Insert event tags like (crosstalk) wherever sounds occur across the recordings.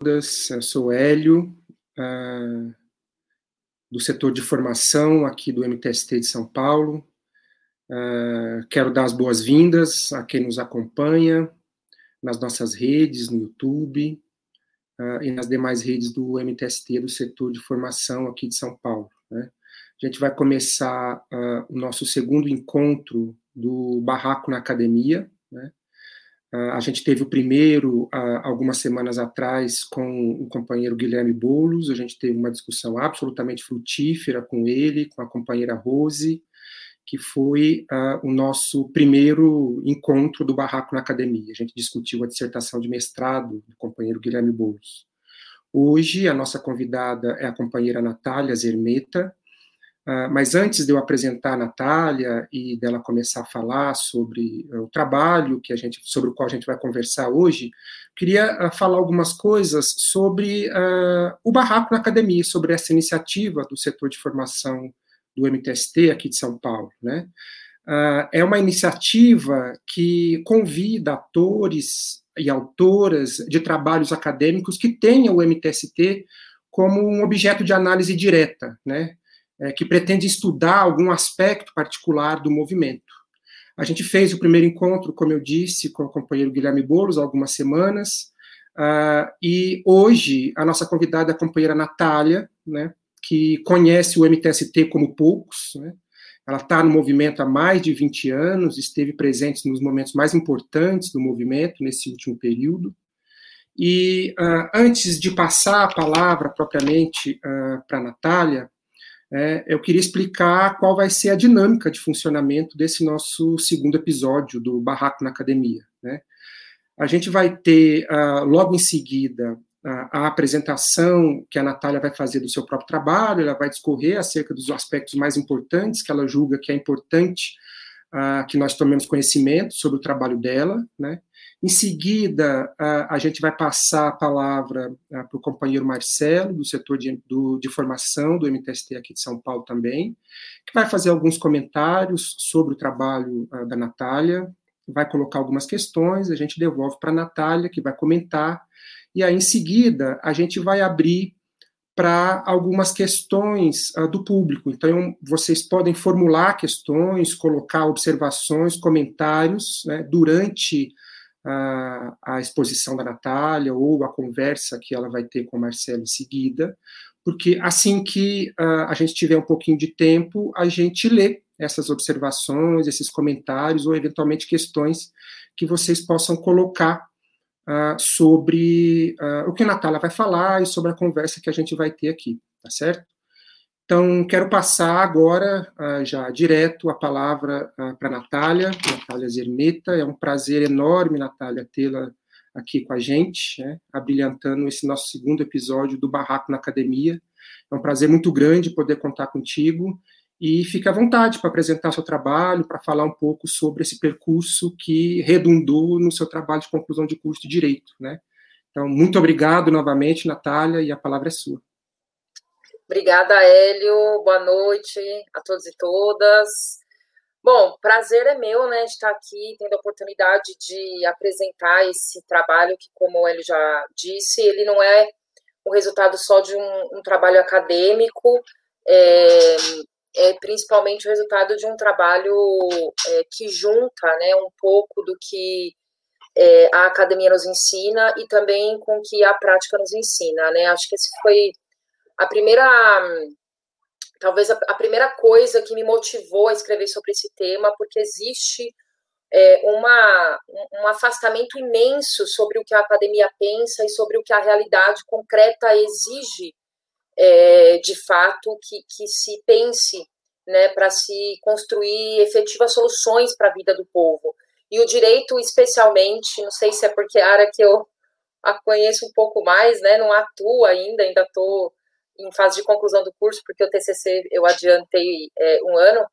todas. Eu sou Hélio, uh, do setor de formação aqui do MTST de São Paulo. Uh, quero dar as boas-vindas a quem nos acompanha nas nossas redes, no YouTube uh, e nas demais redes do MTST, do setor de formação aqui de São Paulo. Né? A gente vai começar o nosso segundo encontro do Barraco na Academia, né? Uh, a gente teve o primeiro uh, algumas semanas atrás com o companheiro Guilherme Boulos, a gente teve uma discussão absolutamente frutífera com ele, com a companheira Rose, que foi uh, o nosso primeiro encontro do Barraco na Academia. A gente discutiu a dissertação de mestrado do companheiro Guilherme Boulos. Hoje, a nossa convidada é a companheira Natália Zermeta, mas antes de eu apresentar a Natália e dela começar a falar sobre uh, o trabalho que a gente, sobre o qual a gente vai conversar hoje, queria uh, falar algumas coisas sobre o Barraco na Academia, sobre essa iniciativa do setor de formação do MTST aqui de São Paulo, né? é uma iniciativa que convida atores e autoras de trabalhos acadêmicos que tenham o MTST como um objeto de análise direta, né? É, que pretende estudar algum aspecto particular do movimento. A gente fez o primeiro encontro, como eu disse, com o companheiro Guilherme Boulos, há algumas semanas, uh, e hoje a nossa convidada é a companheira Natália, né, que conhece o MTST como poucos, né, ela está no movimento há mais de 20 anos, esteve presente nos momentos mais importantes do movimento nesse último período. E uh, antes de passar a palavra propriamente uh, para a Natália, é, eu queria explicar qual vai ser a dinâmica de funcionamento desse nosso segundo episódio do Barraco na Academia. Né? A gente vai ter, uh, logo em seguida, uh, a apresentação que a Natália vai fazer do seu próprio trabalho, ela vai discorrer acerca dos aspectos mais importantes que ela julga que é importante uh, que nós tomemos conhecimento sobre o trabalho dela, né? Em seguida, a, gente vai passar a palavra para o companheiro Marcelo, do setor de, do, de formação do MTST aqui de São Paulo também, que vai fazer alguns comentários sobre o trabalho a, da Natália, vai colocar algumas questões, a gente devolve para a Natália, que vai comentar, e aí, em seguida, a gente vai abrir para algumas questões uh, do público. Então, vocês podem formular questões, colocar observações, comentários né, durante a, exposição da Natália ou a conversa que ela vai ter com o Marcelo em seguida, porque assim que a gente tiver um pouquinho de tempo, a gente lê essas observações, esses comentários ou eventualmente questões que vocês possam colocar sobre o que a Natália vai falar e sobre a conversa que a gente vai ter aqui, tá certo? Então, quero passar agora, uh, já direto, a palavra uh, para a Natália, Natália Zermeta. É um prazer enorme, Natália, tê-la aqui com a gente, né, abrilhantando esse nosso segundo episódio do Barraco na Academia. É um prazer muito grande poder contar contigo e fique à vontade para apresentar seu trabalho, para falar um pouco sobre esse percurso que redundou no seu trabalho de conclusão de curso de Direito. Né? Então, muito obrigado novamente, Natália, e a palavra é sua. Obrigada, Hélio. Boa noite a todos e todas. Bom, prazer é meu, né, estar aqui, tendo a oportunidade de apresentar esse trabalho que, como ele já disse, ele não é o resultado só de um, um trabalho acadêmico, é, é, principalmente o resultado de um trabalho é, que junta, né, um pouco do que é, a academia nos ensina e também com o que a prática nos ensina, né. Acho que esse foi a primeira talvez a, primeira coisa que me motivou a escrever sobre esse tema, porque existe é, uma, um afastamento imenso sobre o que a academia pensa e sobre o que a realidade concreta exige é, de fato que, que se pense né, para se construir efetivas soluções para a vida do povo. E o direito, especialmente, não sei se é porque é a área que eu a conheço um pouco mais, né, não atuo ainda, ainda estou em fase de conclusão do curso, porque o TCC eu adiantei é, um ano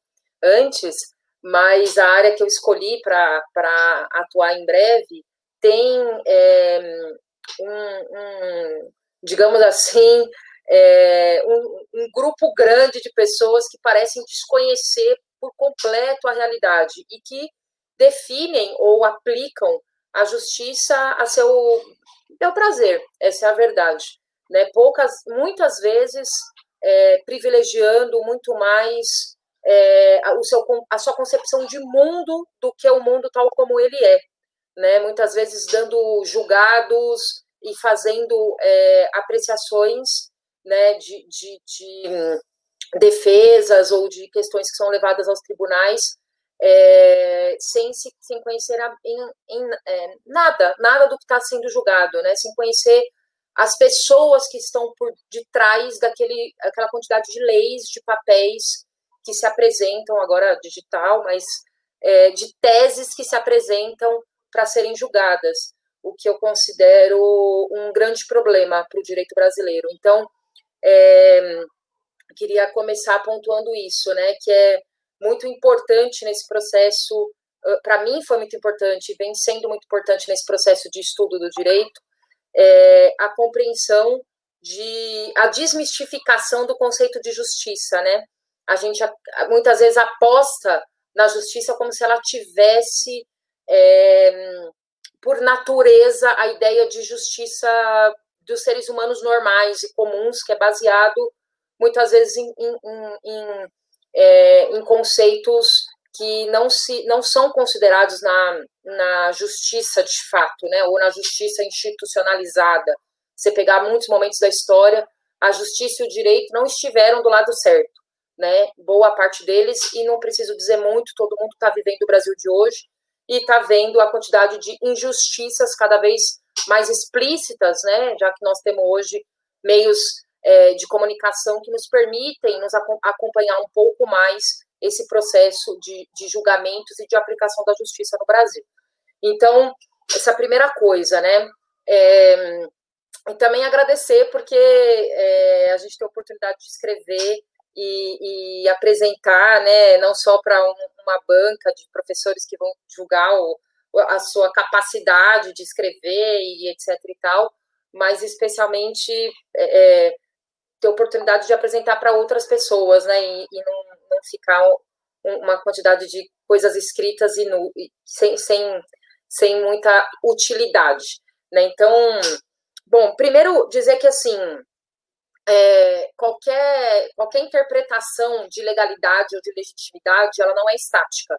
antes, mas a área que eu escolhi para atuar em breve tem é, um, um, digamos assim, é, um, um grupo grande de pessoas que parecem desconhecer por completo a realidade e que definem ou aplicam a justiça a seu deu prazer, essa é a verdade. Né? Poucas, muitas vezes, é, privilegiando muito mais é, o seu, a sua concepção de mundo do que o mundo tal como ele é. Né? Muitas vezes dando julgados e fazendo é, apreciações né, de, de, de, defesas ou de questões que são levadas aos tribunais é, sem, se, sem conhecer a, em é, nada, nada do que está sendo julgado, né, sem conhecer as pessoas que estão por detrás daquele, aquela quantidade de leis, de papéis que se apresentam agora digital, mas é, de teses que se apresentam para serem julgadas, o que eu considero um grande problema para o direito brasileiro. Então, é, queria começar pontuando isso, né, que é muito importante nesse processo, para mim foi muito importante, vem sendo muito importante nesse processo de estudo do direito, é, a compreensão de a desmistificação do conceito de justiça, né? A gente muitas vezes aposta na justiça como se ela tivesse é, por natureza a ideia de justiça dos seres humanos normais e comuns, que é baseado muitas vezes em, em, em, é, em conceitos que não, se, não são considerados na, na justiça de fato, né, ou na justiça institucionalizada. Você pegar muitos momentos da história, a justiça e o direito não estiveram do lado certo, né, boa parte deles, e não preciso dizer muito, todo mundo está vivendo o Brasil de hoje, e está vendo a quantidade de injustiças cada vez mais explícitas, né, já que nós temos hoje meios é, de comunicação que nos permitem nos acompanhar um pouco mais esse processo de, de julgamentos e de aplicação da justiça no Brasil. Então, essa primeira coisa, né? É, e também agradecer, porque é, a gente tem a oportunidade de escrever e, e apresentar, né, não só para um, uma banca de professores que vão julgar o, a sua capacidade de escrever e etc e tal, mas especialmente é, é ter oportunidade de apresentar para outras pessoas, né, e, e não, ficar uma quantidade de coisas escritas e sem, sem, sem muita utilidade, né, então, bom, primeiro dizer que, assim, é, qualquer, qualquer interpretação de legalidade ou de legitimidade, ela não é estática,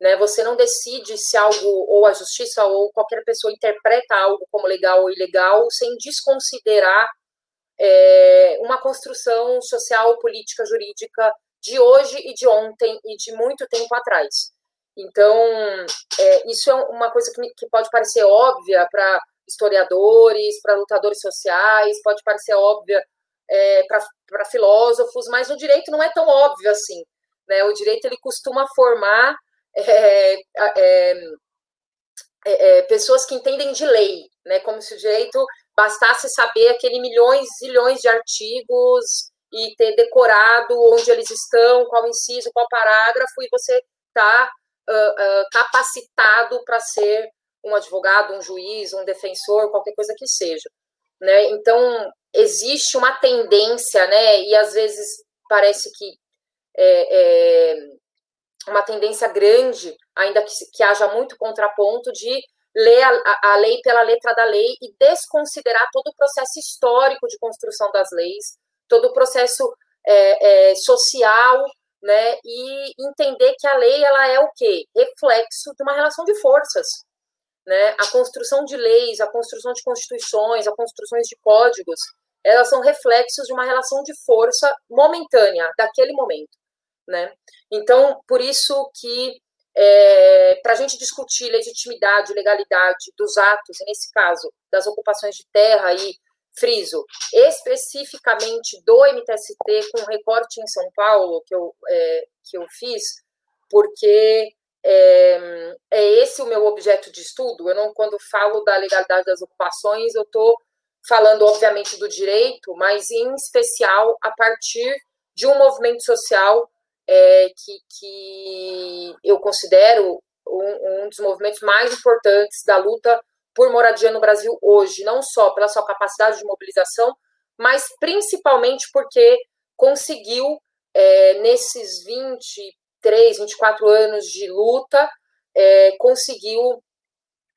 né, você não decide se algo, ou a justiça, ou qualquer pessoa interpreta algo como legal ou ilegal, sem desconsiderar é, uma construção social, política, jurídica de hoje e de ontem e de muito tempo atrás. Então, é, isso é uma coisa que, que pode parecer óbvia para historiadores, para lutadores sociais, pode parecer óbvia é, para filósofos, mas o direito não é tão óbvio assim. Né? O direito ele costuma formar é, é, é, é pessoas que entendem de lei, né? como se o direito bastasse saber aquele milhões e zilhões de artigos e ter decorado onde eles estão, qual inciso, qual parágrafo, e você está uh, uh, capacitado para ser um advogado, um juiz, um defensor, qualquer coisa que seja. Né? Então, existe uma tendência, né, e às vezes parece que é, é uma tendência grande, ainda que, que haja muito contraponto, de ler a, a, lei pela letra da lei e desconsiderar todo o processo histórico de construção das leis, todo o processo é, é, social, né, e entender que a lei ela é o quê? Reflexo de uma relação de forças, né? A construção de leis, a construção de constituições, a construções de códigos, elas são reflexos de uma relação de força momentânea daquele momento, né? Então, por isso que é, para a gente discutir legitimidade, legalidade dos atos, nesse caso, das ocupações de terra e friso, especificamente do MTST, com recorte em São Paulo, que eu, é, que eu fiz, porque é, é, esse o meu objeto de estudo. Eu não, quando falo da legalidade das ocupações, eu estou falando, obviamente, do direito, mas em especial a partir de um movimento social é, que, que eu considero um, um dos movimentos mais importantes da luta por moradia no Brasil hoje, não só pela sua capacidade de mobilização, mas principalmente porque conseguiu, é, nesses 23, 24 anos de luta, é, conseguiu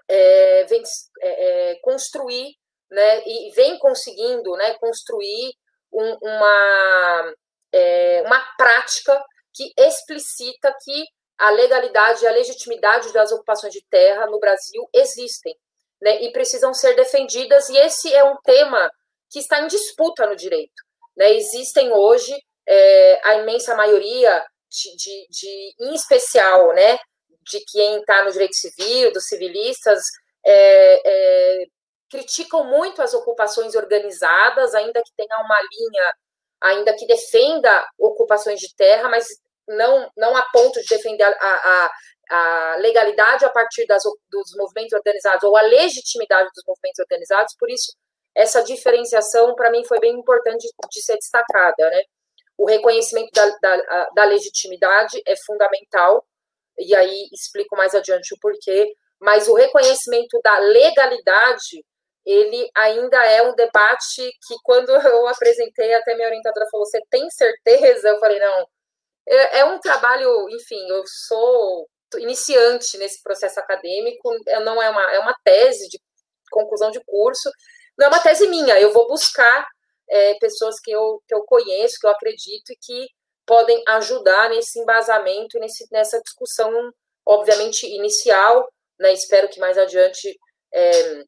é, vem é, é, construir, né, e vem conseguindo, né, construir um, uma, é, uma prática que explicita que a legalidade e a legitimidade das ocupações de terra no Brasil existem, né, e precisam ser defendidas, e esse é um tema que está em disputa no direito. Né? Existem hoje é, a imensa maioria de, de, de, em especial, né, de quem está no direito civil, dos civilistas, é, é, criticam muito as ocupações organizadas, ainda que tenha uma linha, ainda que defenda ocupações de terra, mas não, não a ponto de defender a, a, a legalidade a partir das, dos movimentos organizados ou a legitimidade dos movimentos organizados, por isso essa diferenciação para mim foi bem importante de, de ser destacada, né? O reconhecimento da, da, da, legitimidade é fundamental, e aí explico mais adiante o porquê, mas o reconhecimento da legalidade, ele ainda é um debate que, quando (laughs) eu apresentei, até minha orientadora falou: Você tem certeza? Eu falei: Não, é, é um trabalho, enfim, eu sou iniciante nesse processo acadêmico, não é uma, é uma tese de conclusão de curso, não é uma tese minha, eu vou buscar é, pessoas que eu, que eu conheço, que eu acredito e que podem ajudar nesse embasamento, nesse, nessa discussão, obviamente, inicial, né, espero que mais adiante é,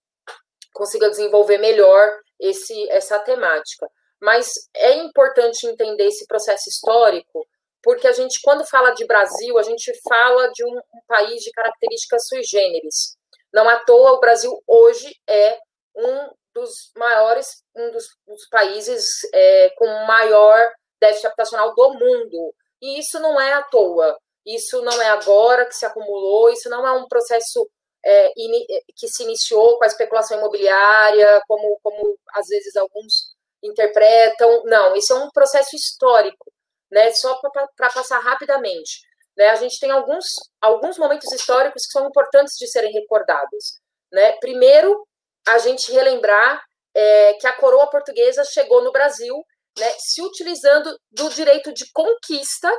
consiga desenvolver melhor esse, essa temática. Mas é importante entender esse processo histórico, porque a gente, quando fala de Brasil, a gente fala de um, um país de características sui generis. Não à toa, o Brasil hoje é um dos maiores, um dos, dos países é, com maior déficit habitacional do mundo. E isso não é à toa. Isso não é agora que se acumulou, isso não é um processo é, in, que se iniciou com a especulação imobiliária, como, como às vezes alguns interpretam. Não, isso é um processo histórico né? Só para passar rapidamente. Né? A gente tem alguns, alguns momentos históricos que são importantes de serem recordados. Né? Primeiro, a gente relembrar é, que a coroa portuguesa chegou no Brasil né, se utilizando do direito de conquista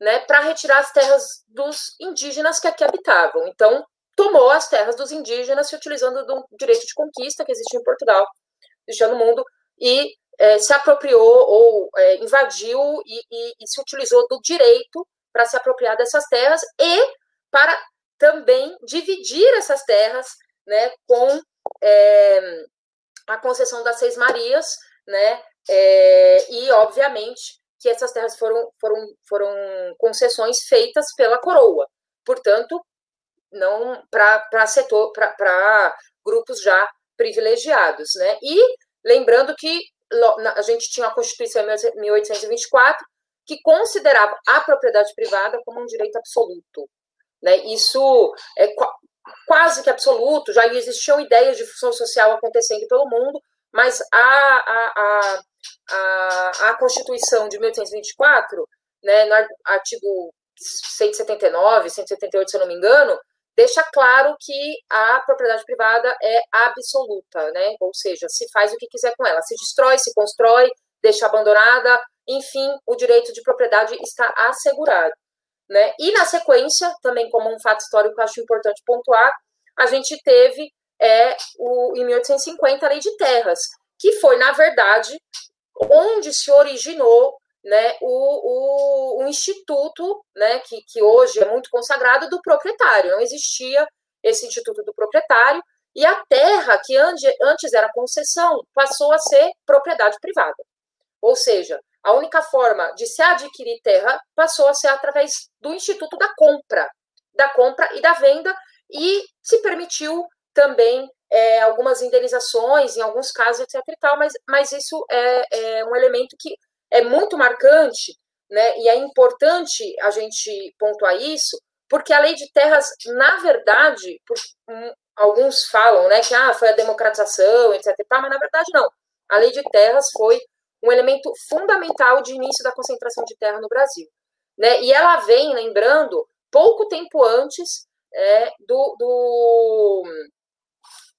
né, para retirar as terras dos indígenas que aqui habitavam. Então, tomou as terras dos indígenas se utilizando do direito de conquista que existe em Portugal, existe no mundo, e é, se apropriou ou é, invadiu e, e, e, se utilizou do direito para se apropriar dessas terras e para também dividir essas terras né, com é, a concessão das Seis Marias, né, é, e obviamente que essas terras foram, foram, foram concessões feitas pela coroa, portanto, não para setor, para grupos já privilegiados, né? E lembrando que a gente tinha a Constituição em 1824, que considerava a propriedade privada como um direito absoluto. Né? Isso é quase que absoluto, já existiam ideias de função social acontecendo pelo mundo, mas a, a, a, a, a Constituição de 1824, né, no artigo 179, 178, se eu não me engano, deixa claro que a propriedade privada é absoluta, né? Ou seja, se faz o que quiser com ela, se destrói, se constrói, deixa abandonada, enfim, o direito de propriedade está assegurado. Né? E na sequência, também como um fato histórico que eu acho importante pontuar, a gente teve é, o, em 1850 a Lei de Terras, que foi, na verdade, onde se originou né, o, o, o instituto, né, que, que hoje é muito consagrado, do proprietário. Não existia esse instituto do proprietário, e a terra, que antes era concessão, passou a ser propriedade privada. Ou seja, a única forma de se adquirir terra passou a ser através do instituto da compra, da compra e da venda, e se permitiu também é, algumas indenizações, em alguns casos, etc. E tal, mas, mas isso é, é um elemento que é muito marcante, né, e é importante a gente pontuar isso, porque a lei de terras, na verdade, por, um, alguns falam né, que ah, foi a democratização, etc. Mas na verdade, não. A lei de terras foi um elemento fundamental de início da concentração de terra no Brasil. Né? E ela vem, lembrando, pouco tempo antes é, do, do,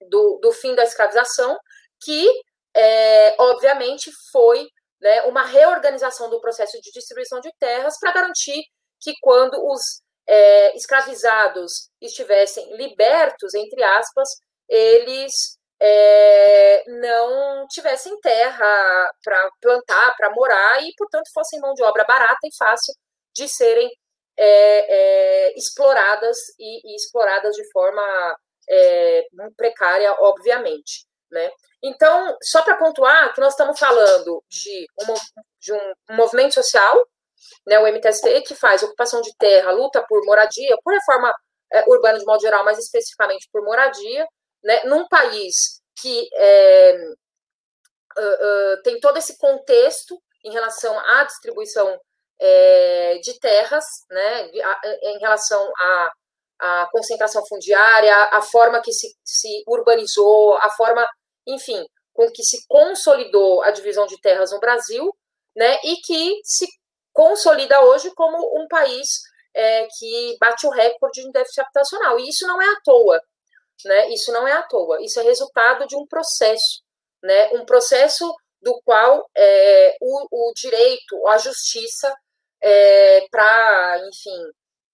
do, do, fim da escravização, que, é, obviamente, foi né, uma reorganização do processo de distribuição de terras para garantir que quando os é, escravizados estivessem libertos, entre aspas, eles é, não tivessem terra para plantar, para morar e, portanto, fossem mão de obra barata e fácil de serem é, é, exploradas e, e, exploradas de forma é, precária, obviamente. Né? Então, só para pontuar que nós estamos falando de, uma, de um, movimento social, né, o MTST, que faz ocupação de terra, luta por moradia, por reforma é, urbana de modo geral, mas especificamente por moradia, né, num país que é, uh, uh, tem todo esse contexto em relação à distribuição é, de terras, né, em relação à, à concentração fundiária, a forma que se, se urbanizou, a forma, enfim, com que se consolidou a divisão de terras no Brasil, né, e que se consolida hoje como um país é, que bate o recorde de déficit habitacional. E isso não é à toa né? Isso não é à toa, isso é resultado de um processo, né? Um processo do qual é, o, o, direito, a justiça, é, para, enfim,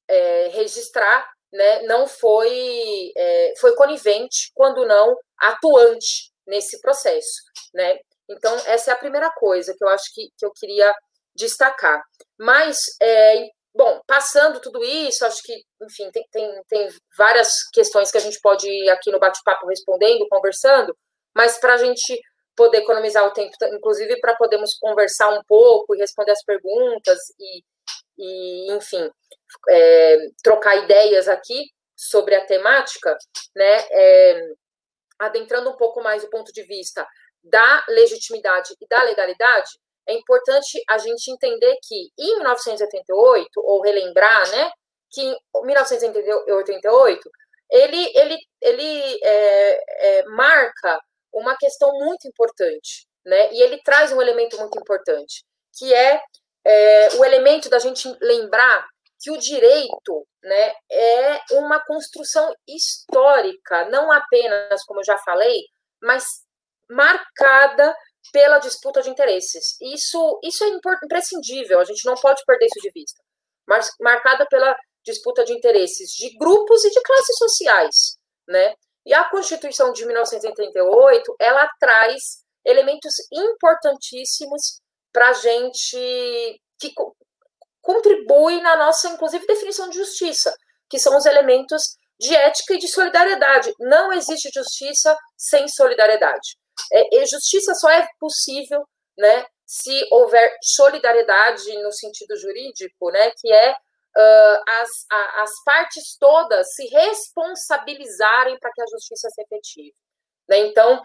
é, registrar, né, não foi, é, foi conivente, quando não atuante nesse processo, né? Então, essa é a primeira coisa que eu acho que, que eu queria destacar. Mas é, Bom, passando tudo isso, acho que, enfim, tem, tem, tem várias questões que a gente pode ir aqui no bate-papo respondendo, conversando, mas para a gente poder economizar o tempo, inclusive para podermos conversar um pouco e responder as perguntas e, e enfim, é, trocar ideias aqui sobre a temática, né, é, adentrando um pouco mais o ponto de vista da legitimidade e da legalidade, é importante a gente entender que em 1988, ou relembrar, né, que em 1988, ele, ele, ele é, é, marca uma questão muito importante, né, e ele traz um elemento muito importante, que é, é o elemento da gente lembrar que o direito né, é uma construção histórica, não apenas, como eu já falei, mas marcada pela disputa de interesses. Isso, isso é imprescindível, a gente não pode perder isso de vista. Mas, marcada pela disputa de interesses de grupos e de classes sociais, né? E a Constituição de 1988, ela traz elementos importantíssimos para a gente que contribui na nossa, inclusive, definição de justiça, que são os elementos de ética e de solidariedade. Não existe justiça sem solidariedade. É, justiça só é possível, né, se houver solidariedade no sentido jurídico, né, que é uh, as, a, as partes todas se responsabilizarem para que a justiça se efetive. Né? Então,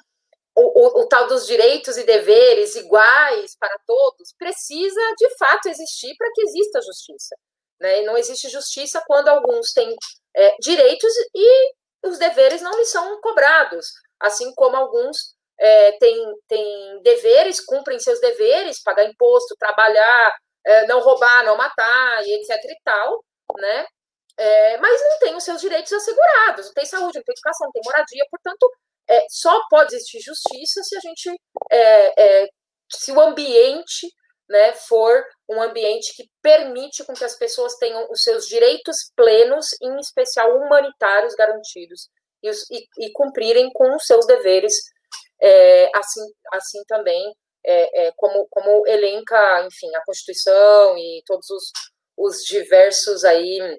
o, o, o, tal dos direitos e deveres iguais para todos precisa, de fato, existir para que exista justiça. Né? E não existe justiça quando alguns têm é, direitos e os deveres não lhes são cobrados, assim como alguns é, tem, tem deveres, cumprem seus deveres, pagar imposto, trabalhar, é, não roubar, não matar, e etc e tal, né? É, mas não tem os seus direitos assegurados, não tem saúde, não tem educação, não tem moradia, portanto, é, só pode existir justiça se a gente, é, é, se o ambiente né, for um ambiente que permite com que as pessoas tenham os seus direitos plenos, em especial humanitários garantidos, e, e, e cumprirem com os seus deveres é, assim, assim também é, é, como, como elenca, enfim, a Constituição e todos os, os diversos aí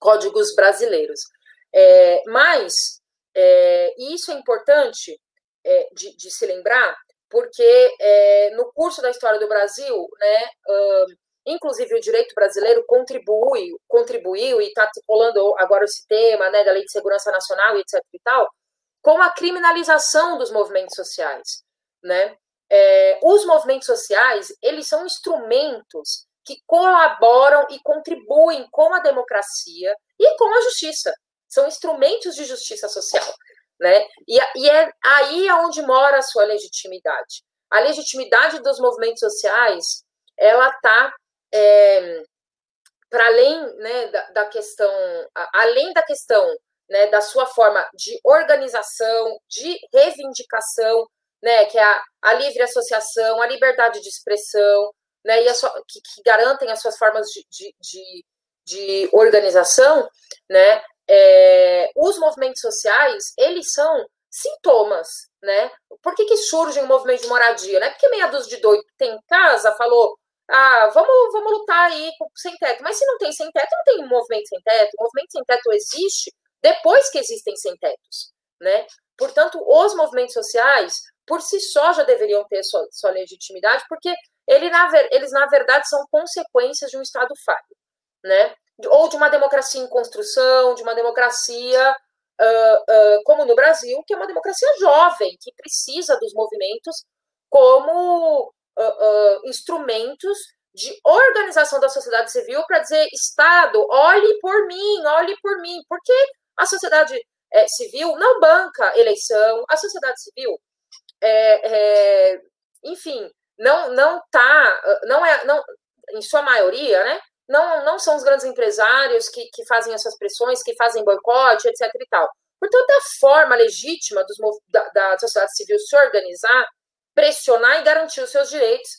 códigos brasileiros. Mas é, isso é importante é, de, de, se lembrar, porque no curso da história do Brasil, né, uh, inclusive o direito brasileiro contribui, contribuiu e está rolando agora esse tema né, da Lei de Segurança Nacional e etc e tal, com a criminalização dos movimentos sociais, né? É, os movimentos sociais, eles são instrumentos que colaboram e contribuem com a democracia e com a justiça. São instrumentos de justiça social, né? E, e é aí onde mora a sua legitimidade. A legitimidade dos movimentos sociais, ela está é, para além né, da, da questão, além da questão né, da sua forma de organização, de reivindicação, né, que é a, a livre associação, a liberdade de expressão, né, e sua, que, que, garantem as suas formas de, de, de, de organização, né, é, os movimentos sociais, eles são sintomas, né? Por que, que surge um movimento de moradia? Não é porque meia dúzia de doido tem casa, falou, ah, vamos, vamos lutar aí sem teto. Mas se não tem sem teto, não tem movimento sem teto. O movimento sem teto existe depois que existem sem tetos, né? Portanto, os movimentos sociais, por si só, já deveriam ter sua, sua legitimidade, porque ele, na, eles, na verdade, são consequências de um Estado falho, né? Ou de uma democracia em construção, de uma democracia uh, uh, como no Brasil, que é uma democracia jovem, que precisa dos movimentos como uh, instrumentos de organização da sociedade civil para dizer, Estado, olhe por mim, olhe por mim, porque a sociedade é, civil não banca eleição, a sociedade civil, é, é, enfim, não não tá, não é, não, em sua maioria, né? Não, não são os grandes empresários que, que fazem essas pressões, que fazem boicote, etc. e tal. Portanto, a forma legítima dos, da, da sociedade civil se organizar, pressionar e garantir os seus direitos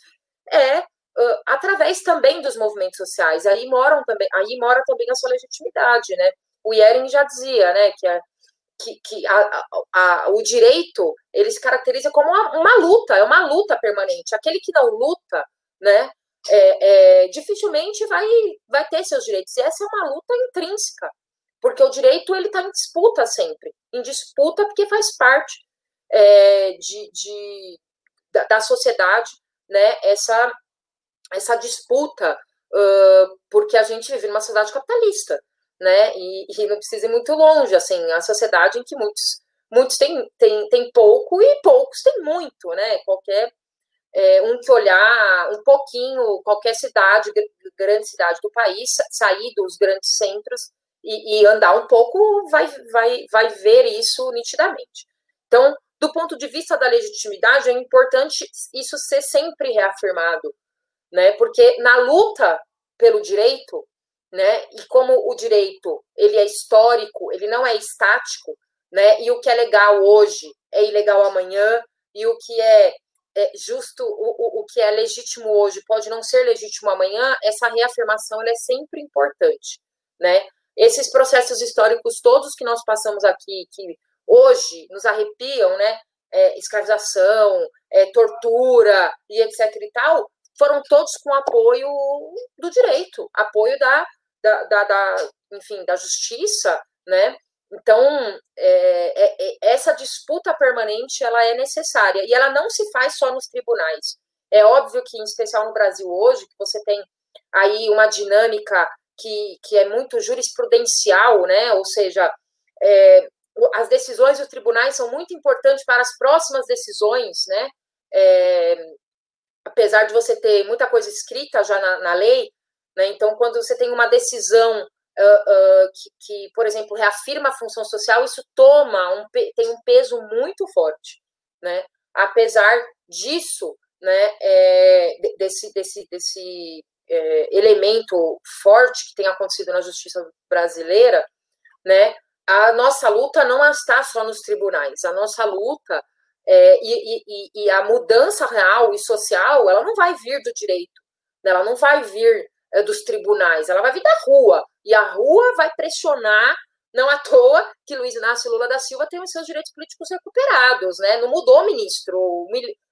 é uh, através também dos movimentos sociais. Aí moram também, aí mora também a sua legitimidade, né? O Yering já dizia, né, que, a, que, que a, a, o direito ele se caracteriza como uma, uma, luta, é uma luta permanente. Aquele que não luta, né, é, é, dificilmente vai, vai ter seus direitos. E essa é uma luta intrínseca porque o direito ele está em disputa sempre, em disputa porque faz parte é, de, de da, da, sociedade, né? Essa essa disputa, uh, porque a gente vive numa sociedade capitalista, né? E, e, não precisa ir muito longe, assim, a sociedade em que muitos muitos têm, têm, têm pouco e poucos têm muito, né? Qualquer é, um que olhar um pouquinho, qualquer cidade, grande cidade do país, sair dos grandes centros e, e, andar um pouco, vai, vai, vai ver isso nitidamente. Então, do ponto de vista da legitimidade, é importante isso ser sempre reafirmado, né? Porque na luta pelo direito, né? E como o direito ele é histórico, ele não é estático, né? E o que é legal hoje é ilegal amanhã, e o que é, é justo, o, o, o que é legítimo hoje pode não ser legítimo amanhã. Essa reafirmação é sempre importante, né? esses processos históricos todos que nós passamos aqui, que hoje nos arrepiam, né? É, escravização, é, tortura e etc e tal, foram todos com apoio do direito, apoio da, da, da, da enfim, da justiça, né? Então, é, é, é, essa disputa permanente, ela é necessária, e ela não se faz só nos tribunais. É óbvio que, em especial no Brasil hoje, que você tem aí uma dinâmica que, que é muito jurisprudencial, né? Ou seja, é, as decisões dos tribunais são muito importantes para as próximas decisões, né? É, apesar de você ter muita coisa escrita já na, na lei, né? Então, quando você tem uma decisão uh, que, que, por exemplo, reafirma a função social, isso toma um, tem um peso muito forte, né? Apesar disso, né? É, desse, desse, desse é, elemento forte que tem acontecido na justiça brasileira, né? A nossa luta não está só nos tribunais, a nossa luta é, e, e, e, a mudança real e social, ela não vai vir do direito, né? ela não vai vir é, dos tribunais, ela vai vir da rua, e a rua vai pressionar, não à toa que Luiz Inácio Lula da Silva tem os seus direitos políticos recuperados, né? Não mudou o ministro,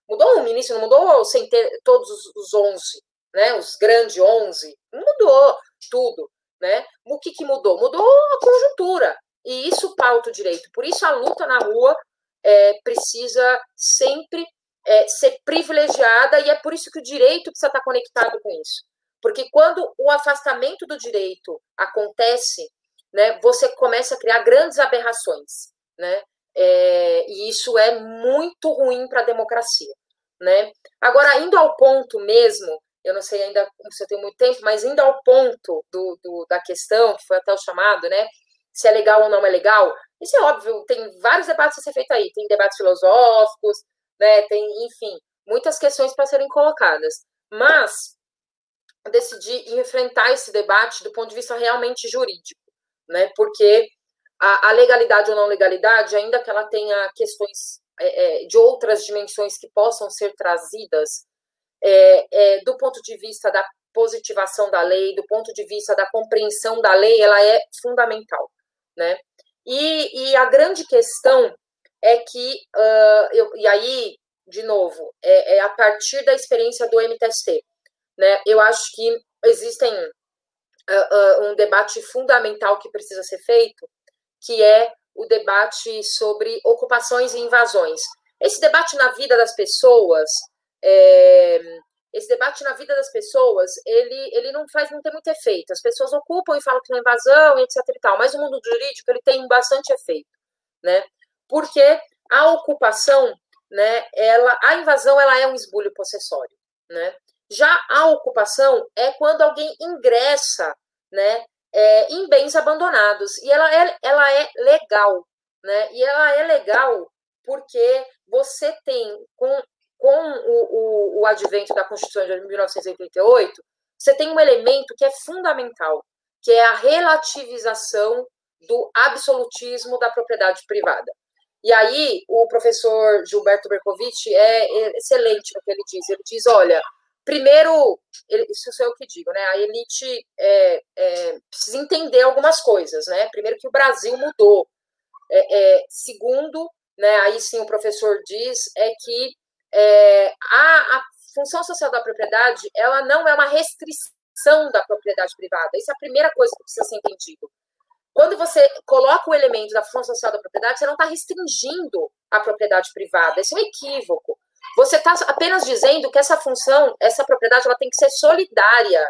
mudou o ministro, não mudou sem ter todos os 11, né, os grandes 11, mudou tudo, né? O que, que mudou? Mudou a conjuntura, e isso pauta o direito. Por isso a luta na rua é, precisa sempre é, ser privilegiada, e é por isso que o direito precisa estar conectado com isso. Porque quando o afastamento do direito acontece, né, você começa a criar grandes aberrações, né? É, e isso é muito ruim para a democracia, né? Agora, indo ao ponto mesmo eu não sei ainda se eu tenho muito tempo, mas indo ao ponto do, do, da questão, que foi até o chamado, né? Se é legal ou não é legal, isso é óbvio, tem vários debates a ser feito aí, tem debates filosóficos, né? Tem, enfim, muitas questões para serem colocadas. Mas decidi enfrentar esse debate do ponto de vista realmente jurídico, né? Porque a, a legalidade ou não legalidade, ainda que ela tenha questões é, é, de outras dimensões que possam ser trazidas é, é, do ponto de vista da positivação da lei, do ponto de vista da compreensão da lei, ela é fundamental, né? E, e a grande questão é que, uh, eu, e aí, de novo, é, é, a partir da experiência do MTST, né? Eu acho que existem uh, uh, um debate fundamental que precisa ser feito, que é o debate sobre ocupações e invasões. Esse debate na vida das pessoas, é, esse debate na vida das pessoas, ele, ele não faz, não tem muito efeito. As pessoas ocupam e falam que não é invasão, etc e tal, mas o mundo jurídico, ele tem bastante efeito, né? Porque a ocupação, né, ela, a invasão, ela é um esbulho possessório, né? Já a ocupação é quando alguém ingressa, né, é, em bens abandonados. E ela é, ela é legal, né? E ela é legal porque você tem, com, com o, o, o advento da Constituição de 1988, você tem um elemento que é fundamental, que é a relativização do absolutismo da propriedade privada. E aí, o professor Gilberto Bercovitch é excelente no que ele diz. Ele diz: olha, primeiro, isso sou eu que digo, né? A elite é, é, precisa entender algumas coisas, né? Primeiro que o Brasil mudou. É, é segundo, né? Aí sim o professor diz é que é, a, a função social da propriedade ela não é uma restrição da propriedade privada. Isso é a primeira coisa que precisa ser entendido. Quando você coloca o elemento da função social da propriedade, você não está restringindo a propriedade privada. Isso é um equívoco. Você está apenas dizendo que essa função, essa propriedade, ela tem que ser solidária.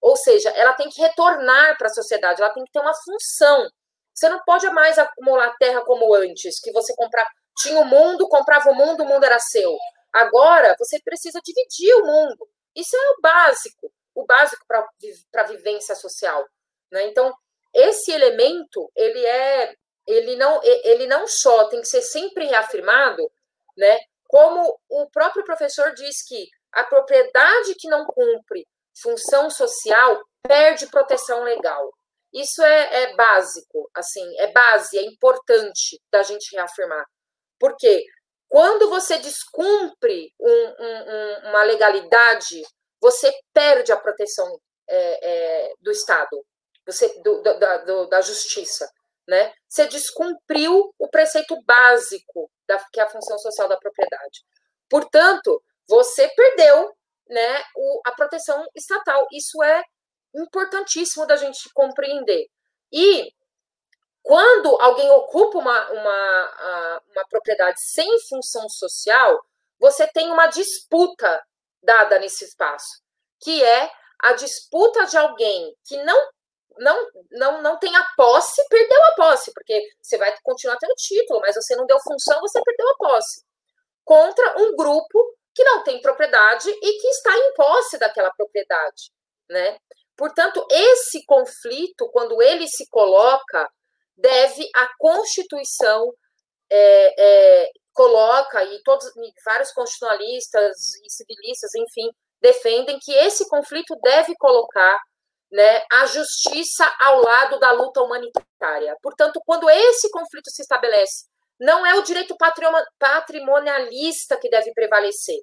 Ou seja, ela tem que retornar para a sociedade, ela tem que ter uma função. Você não pode mais acumular terra como antes, que você comprava, tinha o mundo, comprava o mundo, o mundo era seu. Agora, você precisa dividir o mundo. Isso é o básico, o básico para a vivência social. Né? Então, esse elemento, ele é, ele não, ele não só tem que ser sempre reafirmado, né? Como o próprio professor diz que a propriedade que não cumpre função social perde proteção legal. Isso é, é básico, assim, é base, é importante da gente reafirmar. Porque quando você descumpre um, um, uma legalidade, você perde a proteção é, é, do Estado, você, do, da, do, da justiça. Né? Você descumpriu o preceito básico da, que é a função social da propriedade. Portanto, você perdeu né, o, a proteção estatal. Isso é importantíssimo da gente compreender. E quando alguém ocupa uma, uma, uma propriedade sem função social, você tem uma disputa dada nesse espaço, que é a disputa de alguém que não não, não, não tem a posse, perdeu a posse, porque você vai continuar tendo título, mas você não deu função, você perdeu a posse. Contra um grupo que não tem propriedade e que está em posse daquela propriedade, né? Portanto, esse conflito, quando ele se coloca, deve a Constituição é, é, coloca e todos e vários constitucionalistas e civilistas, enfim, defendem que esse conflito deve colocar né, a justiça ao lado da luta humanitária. Portanto, quando esse conflito se estabelece, não é o direito patrimonialista que deve prevalecer,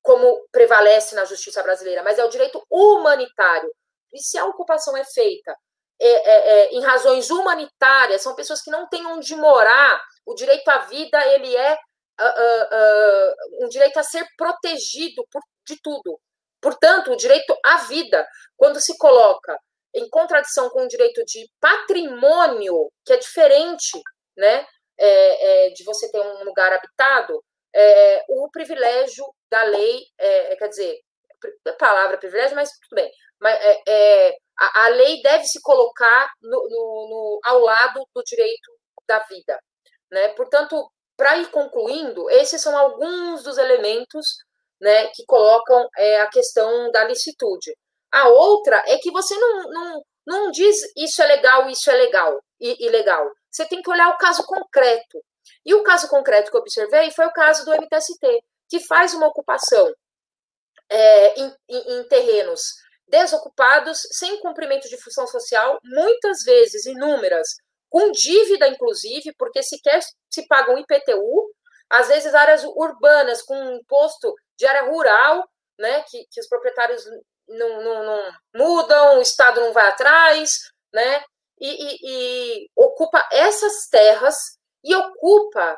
como prevalece na justiça brasileira, mas é o direito humanitário. E se a ocupação é feita é, é, é, em razões humanitárias, são pessoas que não têm onde morar, o direito à vida ele é uh, uh, uh, um direito a ser protegido por, de tudo. Portanto, o direito à vida, quando se coloca em contradição com o direito de patrimônio, que é diferente, né, é, é, de você ter um lugar habitado, é, o privilégio da lei, é, é, quer dizer, a palavra privilégio, mas tudo bem, mas é, é, a, a, lei deve se colocar no, no, no, ao lado do direito da vida, né? Portanto, para ir concluindo, esses são alguns dos elementos né, que colocam é, a questão da licitude. A outra é que você não, não, não diz isso é legal, isso é legal e, legal. Você tem que olhar o caso concreto. E o caso concreto que eu observei foi o caso do MTST, que faz uma ocupação é, em, em, em terrenos desocupados, sem cumprimento de função social, muitas vezes, inúmeras, com dívida, inclusive, porque sequer se paga um IPTU, às vezes áreas urbanas com imposto de área rural, né, que, que os proprietários não, não, não mudam, o Estado não vai atrás, né? E, e, e ocupa essas terras e ocupa,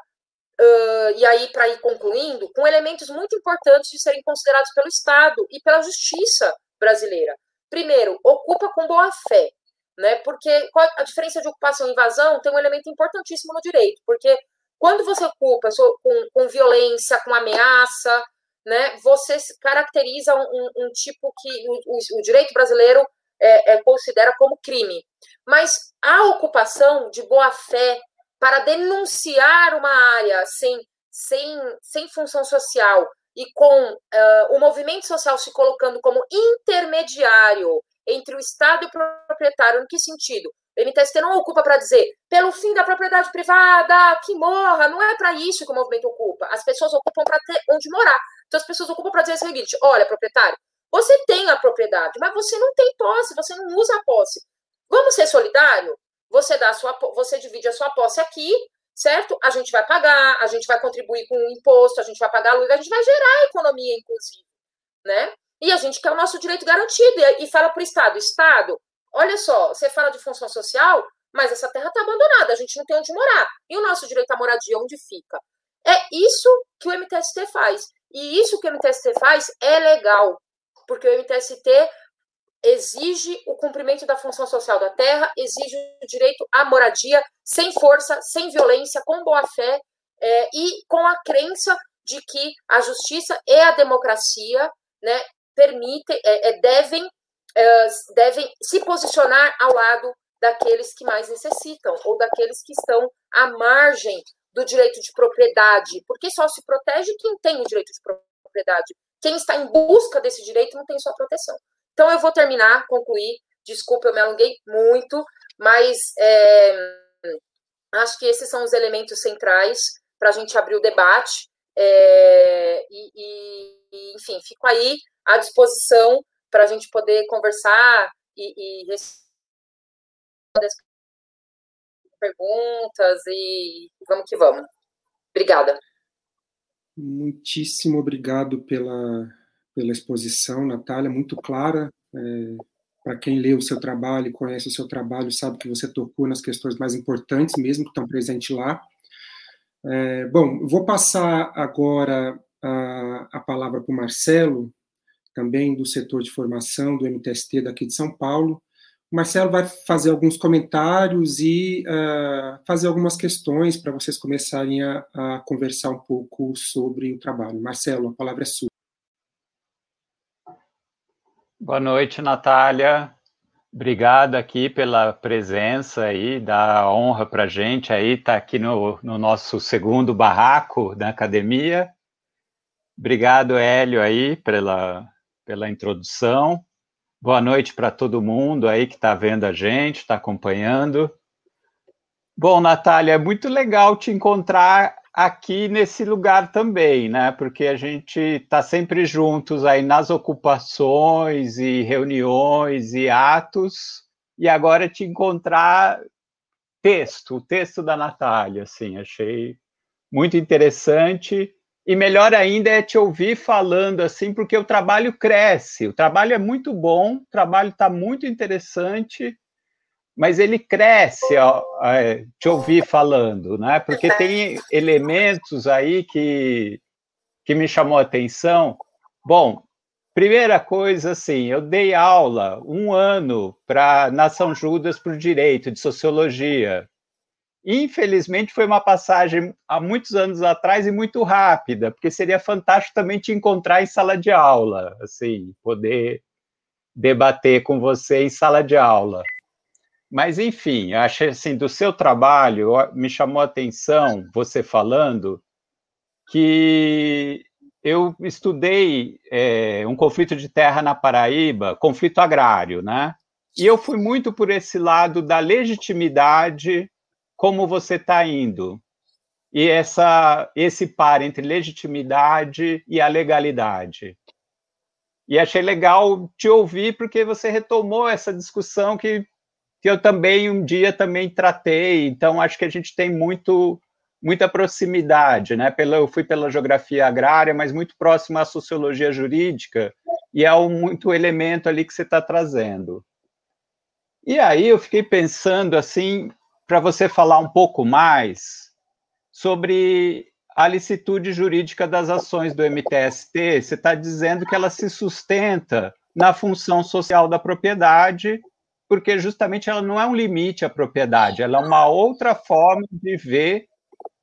uh, e aí para ir concluindo, com elementos muito importantes de serem considerados pelo Estado e pela justiça brasileira. Primeiro, ocupa com boa fé, né? Porque a diferença de ocupação e invasão tem um elemento importantíssimo no direito, porque quando você ocupa com, com violência, com ameaça, né, você caracteriza um, um tipo que o, o, direito brasileiro é, é, considera como crime. Mas a ocupação de boa fé para denunciar uma área sem, sem, sem função social e com uh, o movimento social se colocando como intermediário entre o Estado e o proprietário, em que sentido? O MTST não ocupa para dizer pelo fim da propriedade privada, que morra, não é para isso que o movimento ocupa. As pessoas ocupam para ter onde morar. Então as pessoas ocupam para dizer o seguinte: olha, proprietário, você tem a propriedade, mas você não tem posse, você não usa a posse. Vamos ser solidário? Você dá sua, você divide a sua posse aqui, certo? A gente vai pagar, a gente vai contribuir com o imposto, a gente vai pagar a luz, a gente vai gerar economia, inclusive, né? E a gente quer o nosso direito garantido e, e fala para o Estado, Estado, olha só, você fala de função social, mas essa terra está abandonada, a gente não tem onde morar. E o nosso direito à moradia, onde fica? É isso que o MTST faz. E isso que o MTST faz é legal, porque o MTST exige o cumprimento da função social da terra, exige o direito à moradia sem força, sem violência, com boa fé é, e com a crença de que a justiça e a democracia né, permitem, é, é, devem, é, devem se posicionar ao lado daqueles que mais necessitam ou daqueles que estão à margem do direito de propriedade, porque só se protege quem tem o direito de propriedade. Quem está em busca desse direito não tem sua proteção. Então, eu vou terminar, concluir. Desculpa, eu me alonguei muito, mas é, acho que esses são os elementos centrais para a gente abrir o debate. É, e, e, enfim, fico aí à disposição para a gente poder conversar e, e perguntas e vamos que vamos. Obrigada. Muitíssimo obrigado pela, pela exposição, Natália, muito clara. É, Para quem lê o seu trabalho conhece o seu trabalho, sabe que você tocou nas questões mais importantes, mesmo que estão presentes lá. É, bom, vou passar agora a, a palavra para o Marcelo, também do setor de formação do MTST daqui de São Paulo, o Marcelo vai fazer alguns comentários e uh, fazer algumas questões para vocês começarem a, a, conversar um pouco sobre o trabalho. Marcelo, a palavra é sua. Boa noite, Natália. Obrigado aqui pela presença aí, da honra para gente aí estar tá aqui no, no nosso segundo barraco da academia. Obrigado, Hélio, aí, pela, pela introdução. Boa noite para todo mundo aí que está vendo a gente, está acompanhando. Bom, Natália, é muito legal te encontrar aqui nesse lugar também, né? Porque a gente está sempre juntos aí nas ocupações e reuniões e atos, e agora te encontrar texto, o texto da Natália, assim, achei muito interessante e melhor ainda é te ouvir falando assim, porque o trabalho cresce. O trabalho é muito bom, o trabalho está muito interessante, mas ele cresce ó, é, te ouvir falando, né? Porque tem elementos aí que, que me chamou a atenção. Bom, primeira coisa, assim, eu dei aula um ano para Nação Judas para o Direito, de Sociologia. Infelizmente, foi uma passagem há muitos anos atrás e muito rápida, porque seria fantástico também te encontrar em sala de aula, assim, poder debater com você em sala de aula. Mas, enfim, achei assim, do seu trabalho, me chamou a atenção você falando que eu estudei é, um conflito de terra na Paraíba, conflito agrário, né? E eu fui muito por esse lado da legitimidade como você está indo. E essa, esse par entre legitimidade e a legalidade. E achei legal te ouvir, porque você retomou essa discussão que, que eu também um dia também tratei. Então, acho que a gente tem muito muita proximidade, né? Pela, eu fui pela geografia agrária, mas muito próximo à sociologia jurídica. e é um muito elemento ali que você está trazendo. E aí eu fiquei pensando assim, para você falar um pouco mais sobre a licitude jurídica das ações do MTST, você está dizendo que ela se sustenta na função social da propriedade, porque justamente ela não é um limite à propriedade, ela é uma outra forma de ver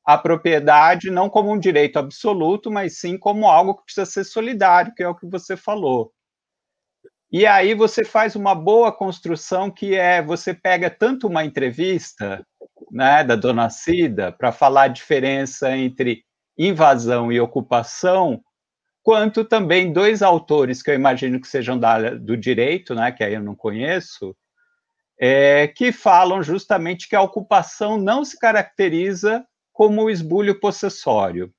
a propriedade não como um direito absoluto, mas sim como algo que precisa ser solidário, que é o que você falou. E aí você faz uma boa construção que é você pega tanto uma entrevista, né, da dona Cida para falar a diferença entre invasão e ocupação, quanto também dois autores que eu imagino que sejam da, do direito, né, que aí eu não conheço, é, que falam justamente que a ocupação não se caracteriza como o esbulho possessório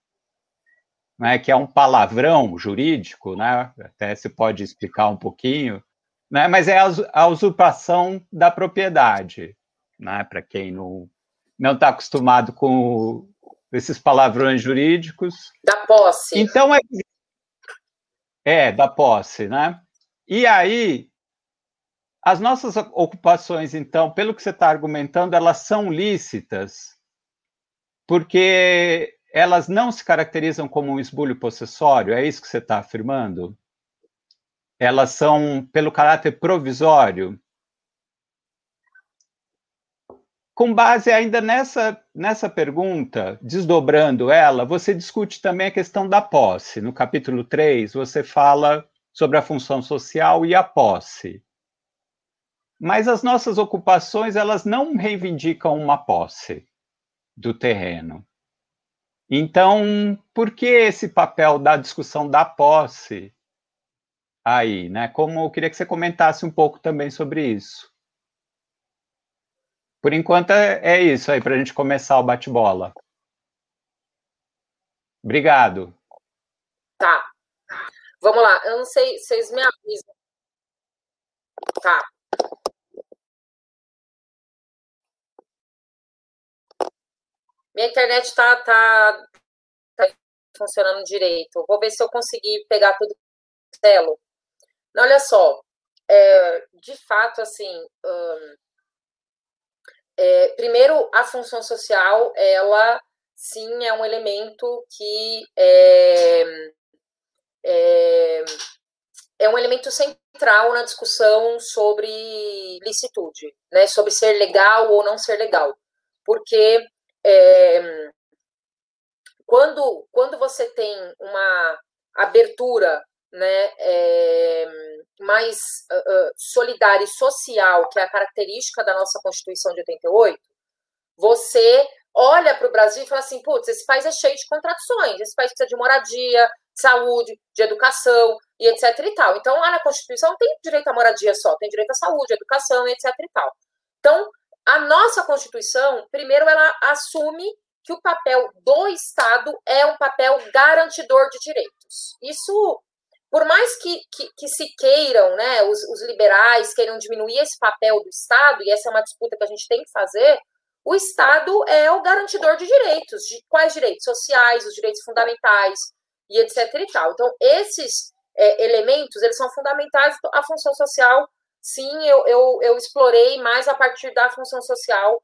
né, que é um palavrão jurídico, né, até se pode explicar um pouquinho, né, mas é a usurpação da propriedade, né, para quem não não está acostumado com esses palavrões jurídicos. Da posse. Então é é da posse, né? E aí as nossas ocupações, então, pelo que você está argumentando, elas são lícitas, porque elas não se caracterizam como um esbulho possessório, é isso que você está afirmando? Elas são pelo caráter provisório? Com base ainda nessa, nessa pergunta, desdobrando ela, você discute também a questão da posse. No capítulo 3, você fala sobre a função social e a posse. Mas as nossas ocupações, elas não reivindicam uma posse do terreno. Então, por que esse papel da discussão da posse aí, né? Como eu queria que você comentasse um pouco também sobre isso. Por enquanto é, é isso aí para a gente começar o bate-bola. Obrigado. Tá. Vamos lá. Eu não sei, vocês me avisam. Tá. Minha internet está tá, tá funcionando direito. Vou ver se eu conseguir pegar tudo telo. Olha só, é, de fato, assim, é, primeiro, a função social, ela sim é um elemento que é, é, é um elemento central na discussão sobre licitude, né, sobre ser legal ou não ser legal, porque é, quando, quando você tem uma abertura né, é, mais uh, solidária e social, que é a característica da nossa Constituição de 88, você olha para o Brasil e fala assim: putz, esse país é cheio de contradições, esse país precisa de moradia, de saúde, de educação e etc e tal. Então, lá na Constituição não tem direito à moradia só, tem direito à saúde, educação e etc e tal. Então, a nossa Constituição, primeiro, ela assume que o papel do Estado é um papel garantidor de direitos. Isso, por mais que, que, que se queiram, né, os, os, liberais queiram diminuir esse papel do Estado, e essa é uma disputa que a gente tem que fazer, o Estado é o garantidor de direitos. De quais direitos? Sociais, os direitos fundamentais e etc e tal. Então, esses é, elementos, eles são fundamentais à função social sim, eu, eu, eu explorei mais a partir da função social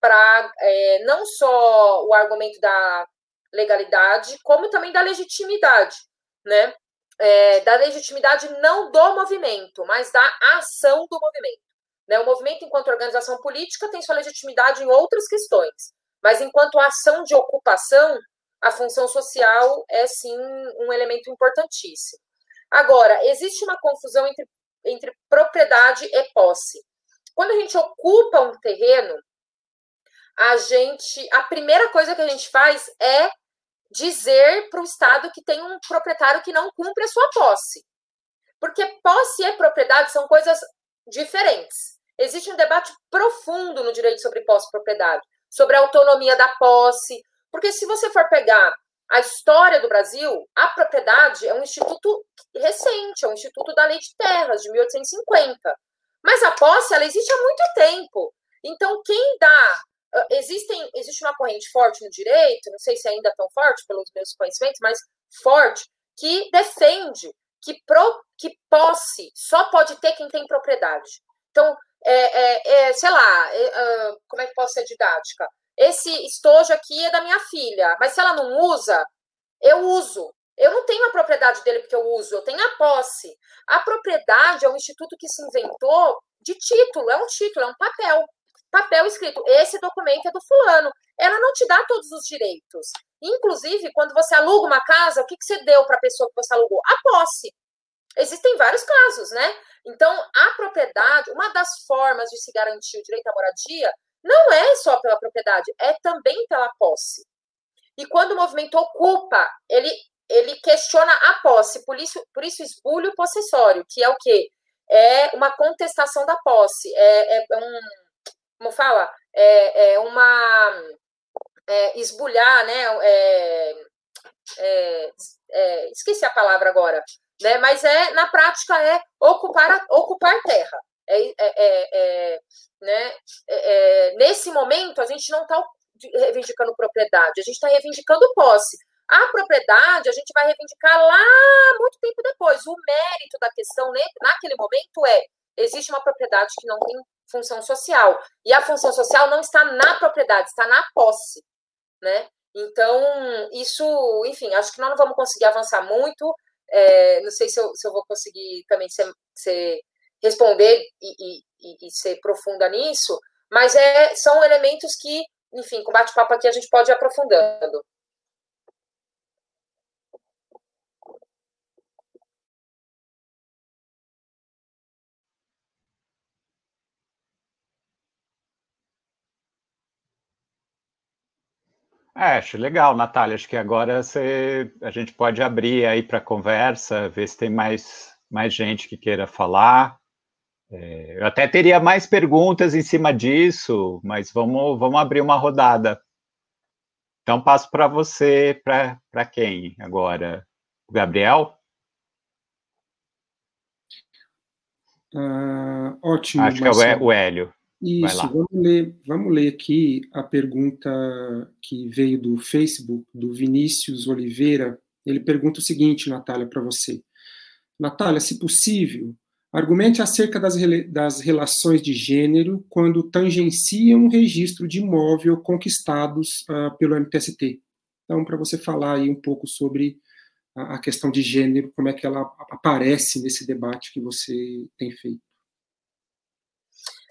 para é, não só o argumento da legalidade, como também da legitimidade, né? É, da legitimidade não do movimento, mas da ação do movimento. Né? O movimento, enquanto organização política, tem sua legitimidade em outras questões, mas enquanto ação de ocupação, a função social é sim um elemento importantíssimo. Agora, existe uma confusão entre entre propriedade e posse. Quando a gente ocupa um terreno, a gente, a primeira coisa que a gente faz é dizer para o Estado que tem um proprietário que não cumpre a sua posse. Porque posse e propriedade são coisas diferentes. Existe um debate profundo no direito sobre posse e propriedade, sobre a autonomia da posse. Porque se você for pegar a história do Brasil, a propriedade é um instituto recente, é um instituto da Lei de Terras, de 1850. Mas a posse, ela existe há muito tempo. Então, quem dá. Ah, existem, existe uma corrente forte no direito, não sei se ainda tão forte pelos meus conhecimentos, mas forte, que defende que, pro, que posse só pode ter quem tem propriedade. Então, é, é, é sei lá, é, uh, como é que posso ser didática? Esse estojo aqui é da minha filha, mas se ela não usa, eu uso. Eu não tenho a propriedade dele porque eu uso, eu tenho a posse. A propriedade é um instituto que se inventou de título, é um título, é um papel. Papel escrito, esse documento é do fulano. Ela não te dá todos os direitos. Inclusive, quando você aluga uma casa, o que, que você deu para a pessoa que você alugou? A posse. Existem vários casos, né? Então, a propriedade, uma das formas de se garantir o direito à moradia, não é só pela propriedade, é também pela posse. E quando o movimento ocupa, ele ele questiona a posse, por isso, por isso esbulho possessório, que é o quê? É uma contestação da posse, é, é um, como fala? É, é uma, é, esbulhar, né, é, é, é, esqueci a palavra agora, né, mas é, na prática, é ocupar, ocupar terra, é, né, nesse momento, a gente não está reivindicando propriedade, a gente está reivindicando posse, a propriedade a gente vai reivindicar lá muito tempo depois. O mérito da questão naquele momento é: existe uma propriedade que não tem função social. E a função social não está na propriedade, está na posse. Né? Então, isso, enfim, acho que nós não vamos conseguir avançar muito. É, não sei se eu, se eu, vou conseguir também ser, ser responder e, e, e, ser profunda nisso, mas é, são elementos que, enfim, com bate-papo aqui a gente pode ir aprofundando. É, acho legal, Natália. Acho que agora você, a gente pode abrir aí para conversa, ver se tem mais, mais gente que queira falar. É, eu até teria mais perguntas em cima disso, mas vamos, vamos abrir uma rodada. Então, passo para você, para quem agora? O Gabriel? Ah, ótimo. Acho Marcelo. que é o Hélio. Isso, vamos ler, vamos ler aqui a pergunta que veio do Facebook, do Vinícius Oliveira. Ele pergunta o seguinte, Natália, para você. Natália, se possível, argumente acerca das, das relações de gênero quando tangenciam um registro de imóvel conquistados uh, pelo MTST. Então, para você falar aí um pouco sobre a, a questão de gênero, como é que ela aparece nesse debate que você tem feito.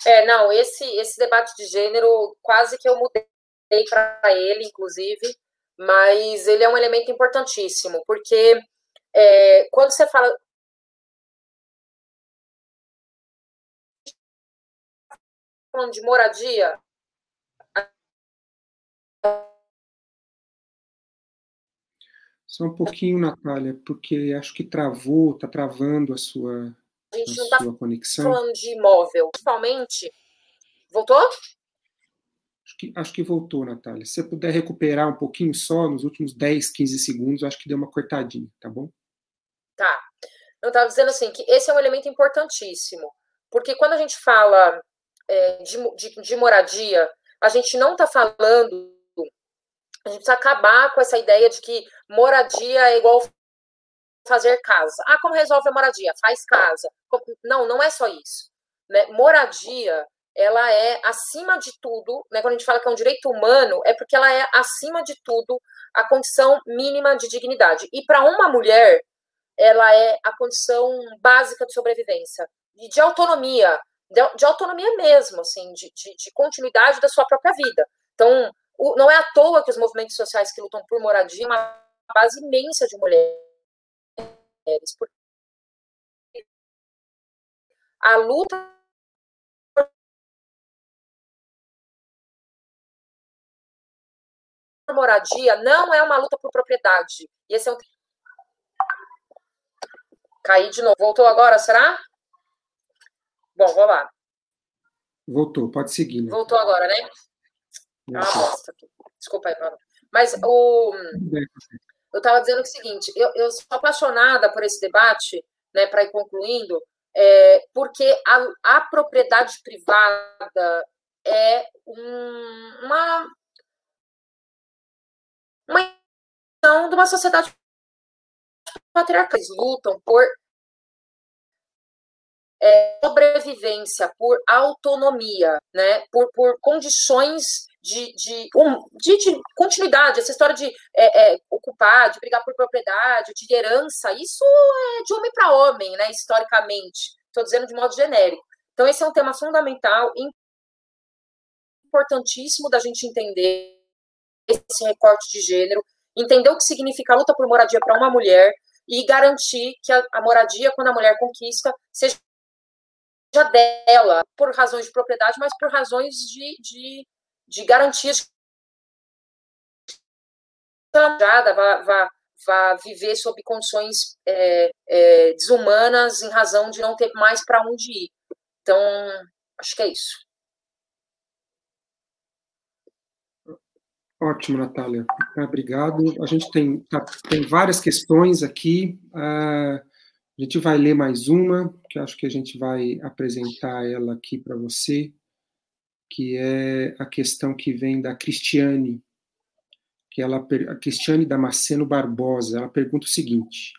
É, não, esse, esse debate de gênero quase que eu mudei para ele, inclusive, mas ele é um elemento importantíssimo, porque é, quando você fala. Falando de moradia. Só um pouquinho, Natália, porque acho que travou, está travando a sua, a gente não está falando de imóvel, principalmente. Voltou? Acho que, acho que voltou, Natália. Se você puder recuperar um pouquinho só, nos últimos 10, 15 segundos, acho que deu uma cortadinha, tá bom? Tá. Eu estava dizendo assim, que esse é um elemento importantíssimo, porque quando a gente fala é, de, de, de moradia, a gente não está falando a gente precisa acabar com essa ideia de que moradia é igual fazer casa. Ah, como resolve a moradia? Faz casa. Não, não é só isso. Né? Moradia, ela é acima de tudo, né? quando a gente fala que é um direito humano, é porque ela é acima de tudo a condição mínima de dignidade. E para uma mulher, ela é a condição básica de sobrevivência e de autonomia, de, autonomia mesmo, assim, de, de, de, continuidade da sua própria vida. Então, o, não é à toa que os movimentos sociais que lutam por moradia uma base imensa de mulheres mulheres. Porque a luta por moradia não é uma luta por propriedade. E esse é um Caí de novo. Voltou agora, será? Bom, vamos lá. Voltou, pode seguir. Né? Voltou agora, né? Ah, bosta aqui. Desculpa aí, mano. Mas o eu estava dizendo o seguinte: eu, eu sou apaixonada por esse debate, né, para ir concluindo, é, porque a, a, propriedade privada é um, uma uma de uma sociedade patriarcais lutam por é, sobrevivência, por autonomia, né? por, por condições de, de, de, de, continuidade, essa história de é, é, ocupar, de brigar por propriedade, de herança, isso é de homem para homem, né, historicamente. Estou dizendo de modo genérico. Então, esse é um tema fundamental, importantíssimo da gente entender esse recorte de gênero, entender o que significa a luta por moradia para uma mulher e garantir que a, a moradia, quando a mulher conquista, seja dela, por razões de propriedade, mas por razões de, de de garantias vá, vá, vá viver sob condições é, é, desumanas em razão de não ter mais para onde ir. Então, acho que é isso. Ótimo, Natália. Obrigado. A gente tem, tá, tem várias questões aqui. Uh, a gente vai ler mais uma, que acho que a gente vai apresentar ela aqui para você que é a questão que vem da Cristiane, que ela, a Cristiane Damasceno Barbosa, ela pergunta o seguinte: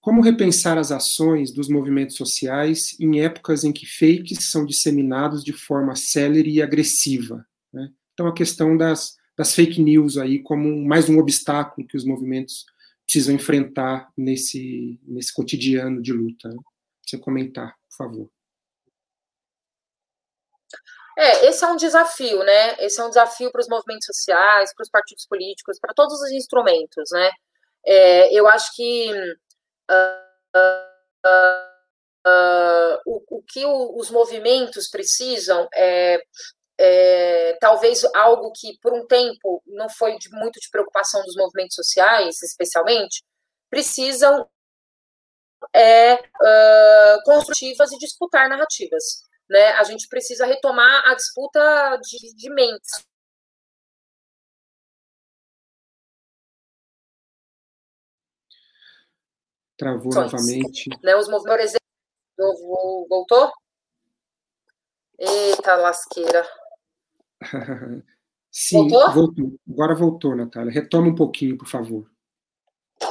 como repensar as ações dos movimentos sociais em épocas em que fakes são disseminados de forma célere e agressiva? Né? Então, a questão das, das fake news aí como mais um obstáculo que os movimentos precisam enfrentar nesse, nesse cotidiano de luta. Você comentar, por favor. É, esse é um desafio, né? Esse é um desafio para os movimentos sociais, para os partidos políticos, para todos os instrumentos, né? É, eu acho que uh, uh, uh, o, o, que o, os movimentos precisam é, é, talvez algo que por um tempo não foi de, muito de preocupação dos movimentos sociais, especialmente, precisam é, construtivas e disputar narrativas né, a gente precisa retomar a disputa de, de mentes. Travou novamente. Né, os movimentos. Voltou? Eita, lasqueira. (laughs) Sim, voltou? voltou? Agora voltou, Natália. Retoma um pouquinho, por favor.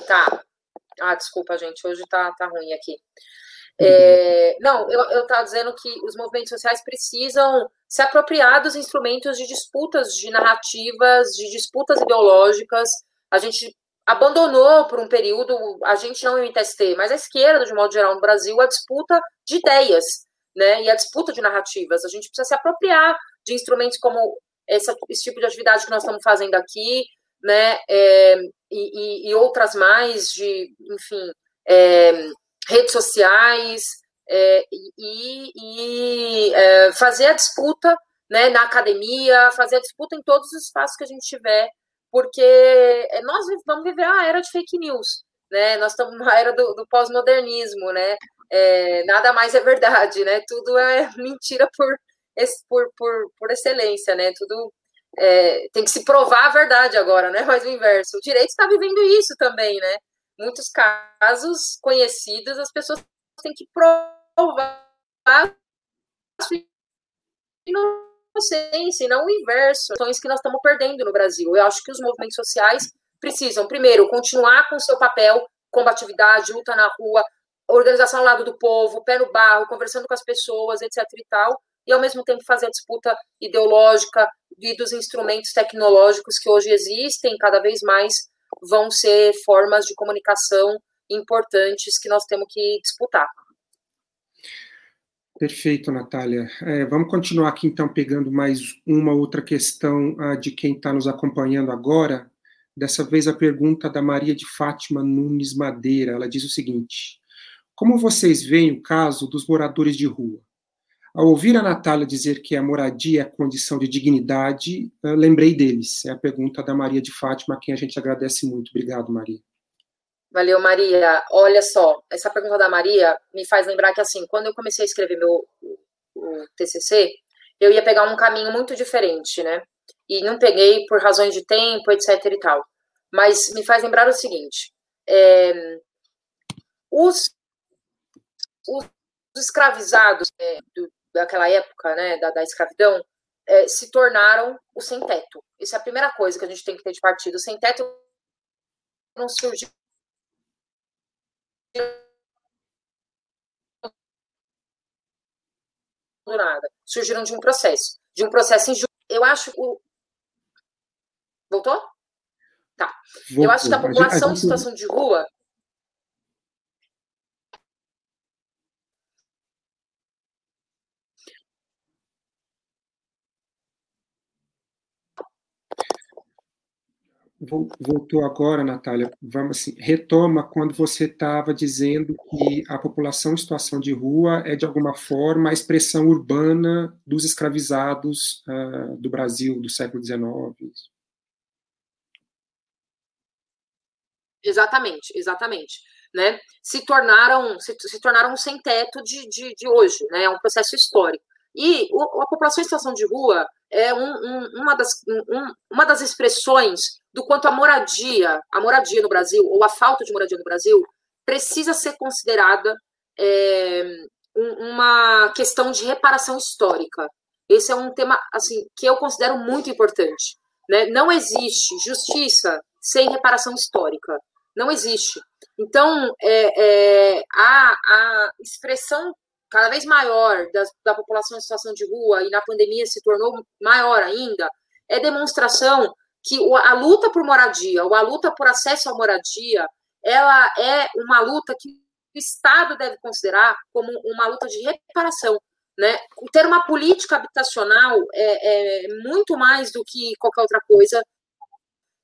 Tá. Ah, desculpa, gente. Hoje tá, tá ruim aqui. É, não, eu estava dizendo que os movimentos sociais precisam se apropriar dos instrumentos de disputas de narrativas, de disputas ideológicas. A gente abandonou por um período, a gente não o MTST, mas a esquerda, de modo geral, no Brasil, a disputa de ideias, né? E a disputa de narrativas. A gente precisa se apropriar de instrumentos como essa, esse tipo de atividade que nós estamos fazendo aqui, né? É, e, e, outras mais de, enfim. É, redes sociais é, e, e é, fazer a disputa né, na academia, fazer a disputa em todos os espaços que a gente tiver, porque é, nós vamos viver a era de fake news, né? Nós estamos na era do, do pós-modernismo, né? É, nada mais é verdade, né? Tudo é (laughs) mentira por, por, por, por excelência, né? Tudo é, tem que se provar a verdade agora, né? (laughs) Mas o inverso. O direito está vivendo isso também, né? muitos casos conhecidos, as pessoas têm que provar a inocência, e não o inverso. Ações que nós estamos perdendo no Brasil. Eu acho que os movimentos sociais precisam, primeiro, continuar com o seu papel, combatividade, luta na rua, organização ao lado do povo, pé no barro, conversando com as pessoas, etc e tal, e ao mesmo tempo fazer a disputa ideológica e dos instrumentos tecnológicos que hoje existem cada vez mais vão ser formas de comunicação importantes que nós temos que disputar. Perfeito, Natália. É, vamos continuar aqui, então, pegando mais uma outra questão uh, de quem está nos acompanhando agora. Dessa vez, a pergunta da Maria de Fátima Nunes Madeira. Ela diz o seguinte: Como vocês veem o caso dos moradores de rua? Ao ouvir a Natália dizer que a moradia é condição de dignidade, lembrei deles. É a pergunta da Maria de Fátima, a quem a gente agradece muito. Obrigado, Maria. Valeu, Maria. Olha só, essa pergunta da Maria me faz lembrar que, assim, quando eu comecei a escrever meu o TCC, eu ia pegar um caminho muito diferente, né? E não peguei por razões de tempo, etc e tal. Mas me faz lembrar o seguinte: é, os, os escravizados é, do, daquela época, né, da, da escravidão, é, se tornaram o sem-teto. Isso é a primeira coisa que a gente tem que ter de partido. O sem-teto não surgiu do nada. Surgiram de um processo. De um processo injusto. Eu acho o. Voltou? Tá. Voltou. Eu acho que a população em situação de rua. Voltou agora, Natália, vamos assim, retoma quando você estava dizendo que a população em situação de rua é, de alguma forma, a expressão urbana dos escravizados uh, do Brasil do século XIX. Exatamente, exatamente. Né? Se tornaram se, se tornaram um sem teto de, de, de hoje, né? É um processo histórico. E o, a população em situação de rua é um, um, uma, das, um, uma das expressões do quanto a moradia, a moradia no Brasil, ou a falta de moradia no Brasil, precisa ser considerada é, uma questão de reparação histórica. Esse é um tema assim que eu considero muito importante. Né? Não existe justiça sem reparação histórica. Não existe. Então, é, é, a, a expressão cada vez maior da, da população em situação de rua e na pandemia se tornou maior ainda, é demonstração que a luta por moradia, ou a luta por acesso à moradia, ela é uma luta que o Estado deve considerar como uma luta de reparação. Né? Ter uma política habitacional é, é muito mais do que qualquer outra coisa.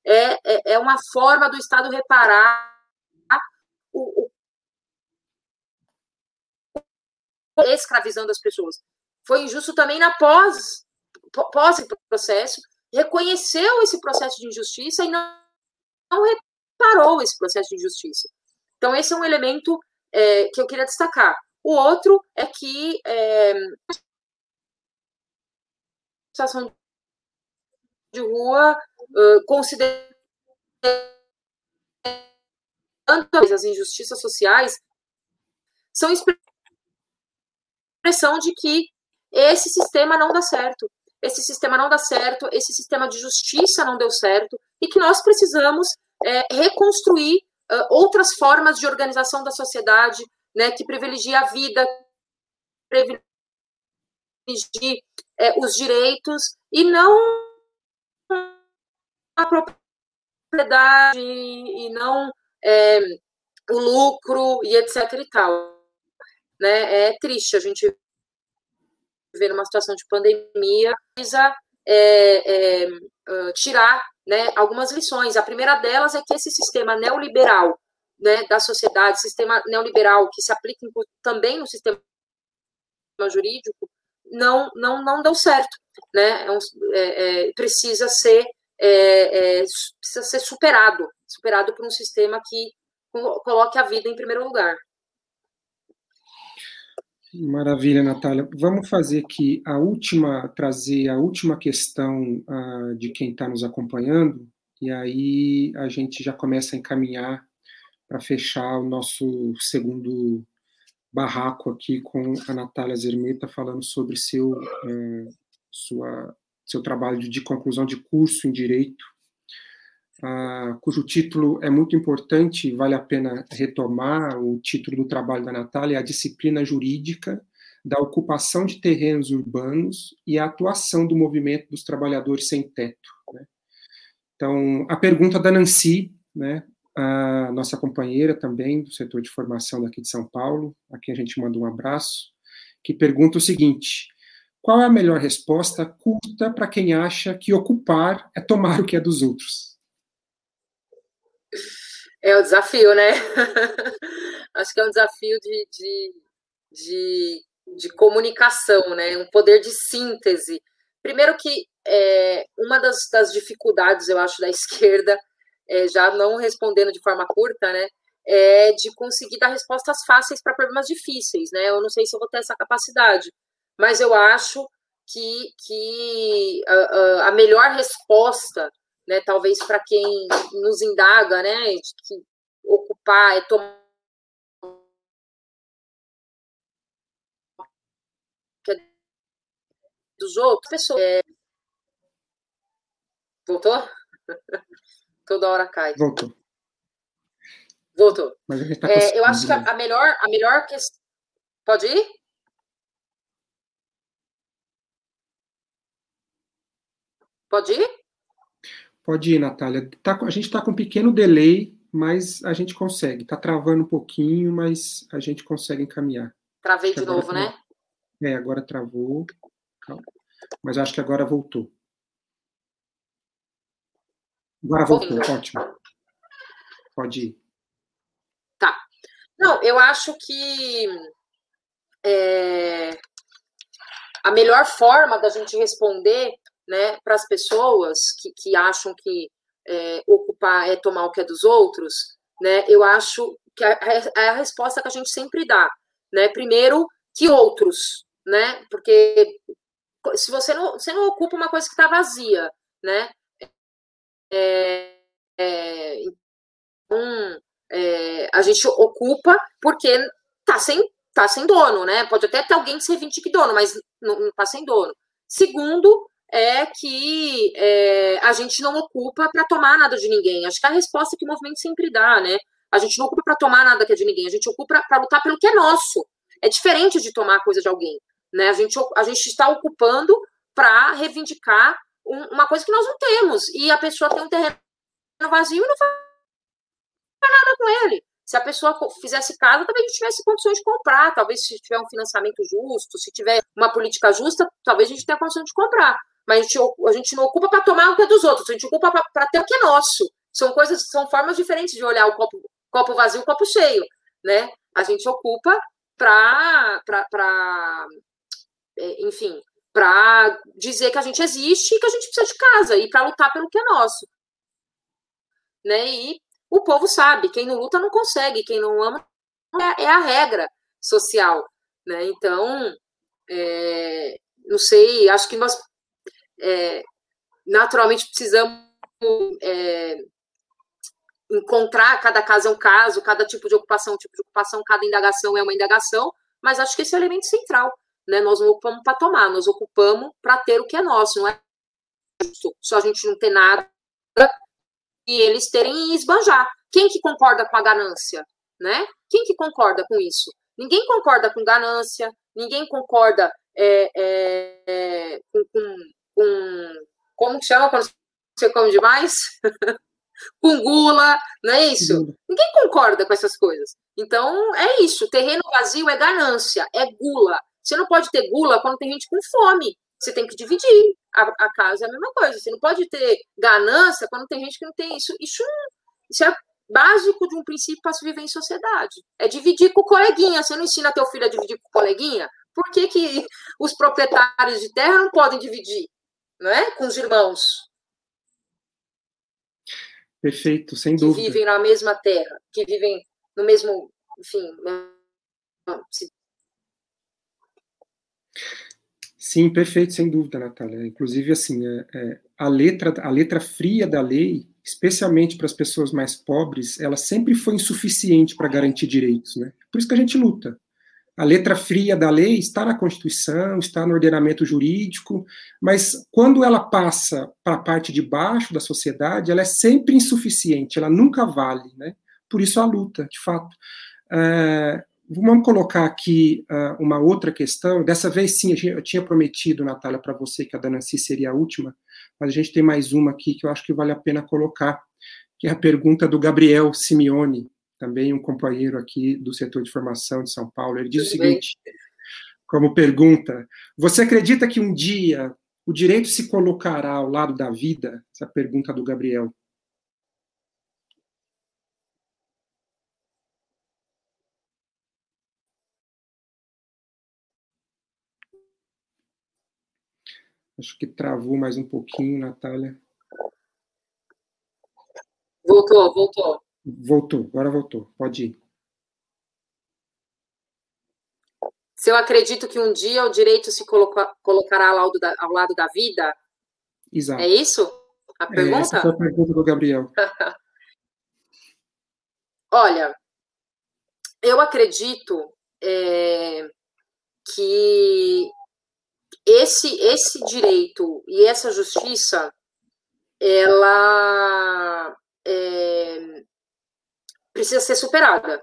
É, é, é uma forma do Estado reparar o, o escravizando as pessoas. Foi injusto também na pós pós processo reconheceu esse processo de injustiça e não, não reparou esse processo de injustiça. Então, esse é um elemento é, que eu queria destacar. O outro é que é, situação de rua, uh, considerando as injustiças sociais, são expressão de que esse sistema não dá certo esse sistema não dá certo, esse sistema de justiça não deu certo, e que nós precisamos é, reconstruir outras formas de organização da sociedade, né, que privilegia a vida, privilegie é, os direitos, e não a propriedade, e não é, o lucro, e etc e tal. Né? É triste a gente viver numa situação de pandemia, precisa é, é, tirar né, algumas lições. A primeira delas é que esse sistema neoliberal né, da sociedade, sistema neoliberal que se aplica também no sistema jurídico, não, não, não deu certo. Né? É, é, é precisa, ser, é, precisa ser superado superado por um sistema que coloque a vida em primeiro lugar. Maravilha, Natália. Vamos fazer aqui a última, trazer a última questão uh, de quem está nos acompanhando, e aí a gente já começa a encaminhar para fechar o nosso segundo barraco aqui com a Natália Zermeta falando sobre seu, uh, sua, seu trabalho de conclusão de curso em Direito uh, cujo título é muito importante vale a pena retomar. O título do trabalho da Natália é A Disciplina Jurídica da Ocupação de Terrenos Urbanos e a Atuação do Movimento dos Trabalhadores Sem Teto. Né? Então, a pergunta da Nancy, né, a nossa companheira também do setor de formação daqui de São Paulo, a quem a gente manda um abraço, que pergunta o seguinte: qual é a melhor resposta curta para quem acha que ocupar é tomar o que é dos outros? É o desafio, né? (laughs) Acho que é um desafio de, de, de, de, comunicação, né? Um poder de síntese. Primeiro que é, uma das, das dificuldades, eu acho, da esquerda, é, já não respondendo de forma curta, né? É de conseguir dar respostas fáceis para problemas difíceis, né? Eu não sei se eu vou ter essa capacidade, mas eu acho que, que a, a melhor resposta né, talvez para quem nos indaga, né, de que ocupar é tomar dos outros pessoas. É... Voltou? (laughs) Toda hora cai. Voltou. Voltou. Tá é, eu acho que a, a, melhor, a melhor questão. Pode ir? Pode ir? Pode ir, Natália. Tá, a gente está com um pequeno delay, mas a gente consegue. Está travando um pouquinho, mas a gente consegue encaminhar. Travei de novo, né? É, agora travou. Calma. Mas acho que agora voltou. Agora voltou, ótimo. Pode ir. Tá. Não, eu acho que é, a melhor forma da gente responder né, para as pessoas que, que acham que é, ocupar é tomar o que é dos outros, né, eu acho que é, é a resposta que a gente sempre dá. Né? Primeiro, que outros, né? Porque se você não, você não ocupa uma coisa que está vazia, né? É, é, então, é, a gente ocupa porque tá sem, tá sem dono, né? Pode até ter alguém que se reivindique dono, mas não, não tá sem dono. Segundo, é que é, a gente não ocupa para tomar nada de ninguém. Acho que é a resposta que o movimento sempre dá, né? A gente não ocupa para tomar nada que é de ninguém, a gente ocupa para lutar pelo que é nosso. É diferente de tomar coisa de alguém. Né? A, gente, a gente está ocupando para reivindicar um, uma coisa que nós não temos. E a pessoa tem um terreno vazio e não faz nada com ele. Se a pessoa fizesse casa, talvez tivesse condições de comprar, talvez se tiver um financiamento justo, se tiver uma política justa, talvez a gente tenha condição de comprar. Mas a gente, a gente não ocupa para tomar o que é dos outros, a gente ocupa para ter o que é nosso. São coisas, são formas diferentes de olhar o copo, copo vazio o copo cheio, né? A gente ocupa para é, enfim, para dizer que a gente existe e que a gente precisa de casa e para lutar pelo que é nosso. Né? E o povo sabe, quem não luta não consegue, quem não ama é, é a regra social. Né? Então, é, não sei, acho que nós é, naturalmente precisamos é, encontrar, cada caso é um caso, cada tipo de ocupação, tipo de ocupação, cada indagação é uma indagação, mas acho que esse é o elemento central né? Nós não ocupamos para tomar, nós ocupamos para ter o que é nosso, não é justo só a gente não ter nada e eles terem esbanjar. Quem que concorda com a ganância, né? Quem que concorda com isso? Ninguém concorda com ganância, ninguém concorda é, é, é, com, com, com, como que chama quando você come demais? (laughs) com gula, não é isso? Ninguém concorda com essas coisas. Então, é isso. Terreno vazio é ganância, é gula, você não pode ter gula quando tem gente com fome. Você tem que dividir. A, a casa é a mesma coisa. Você não pode ter ganância quando tem gente que não tem isso. Isso, isso é básico de um princípio para se viver em sociedade. É dividir com o coleguinha. Você não ensina teu filho a dividir com o coleguinha? Por que, que os proprietários de terra não podem dividir? Não é? Com os irmãos. Perfeito, sem dúvida. Que vivem na mesma terra, que vivem no mesmo, enfim, Sim, perfeito, sem dúvida, Natália. Inclusive, assim, é, é, a, letra, a letra fria da lei, especialmente para as pessoas mais pobres, ela sempre foi insuficiente para garantir direitos, né? Por isso que a gente luta. A letra fria da lei está na Constituição, está no ordenamento jurídico, mas quando ela passa para a parte de baixo da sociedade, ela é sempre insuficiente, ela nunca vale, né? Por isso a luta, de fato. É, Vamos colocar aqui uh, uma outra questão. Dessa vez, sim, eu tinha prometido, Natália, para você que a da Nancy seria a última, mas a gente tem mais uma aqui que eu acho que vale a pena colocar, que é a pergunta do Gabriel Simeone, também um companheiro aqui do setor de formação de São Paulo. Ele diz Tudo o seguinte, bem. como pergunta: Você acredita que um dia o direito se colocará ao lado da vida? Essa pergunta do Gabriel. Acho que travou mais um pouquinho, Natália. Voltou, voltou. Voltou, agora voltou. Pode ir. Se eu acredito que um dia o direito se coloca, colocará ao lado, da, ao lado da vida? Exato. É isso? A pergunta? É, essa foi a pergunta do Gabriel. (laughs) Olha, eu acredito é, que esse esse direito e essa justiça ela é, precisa ser superada.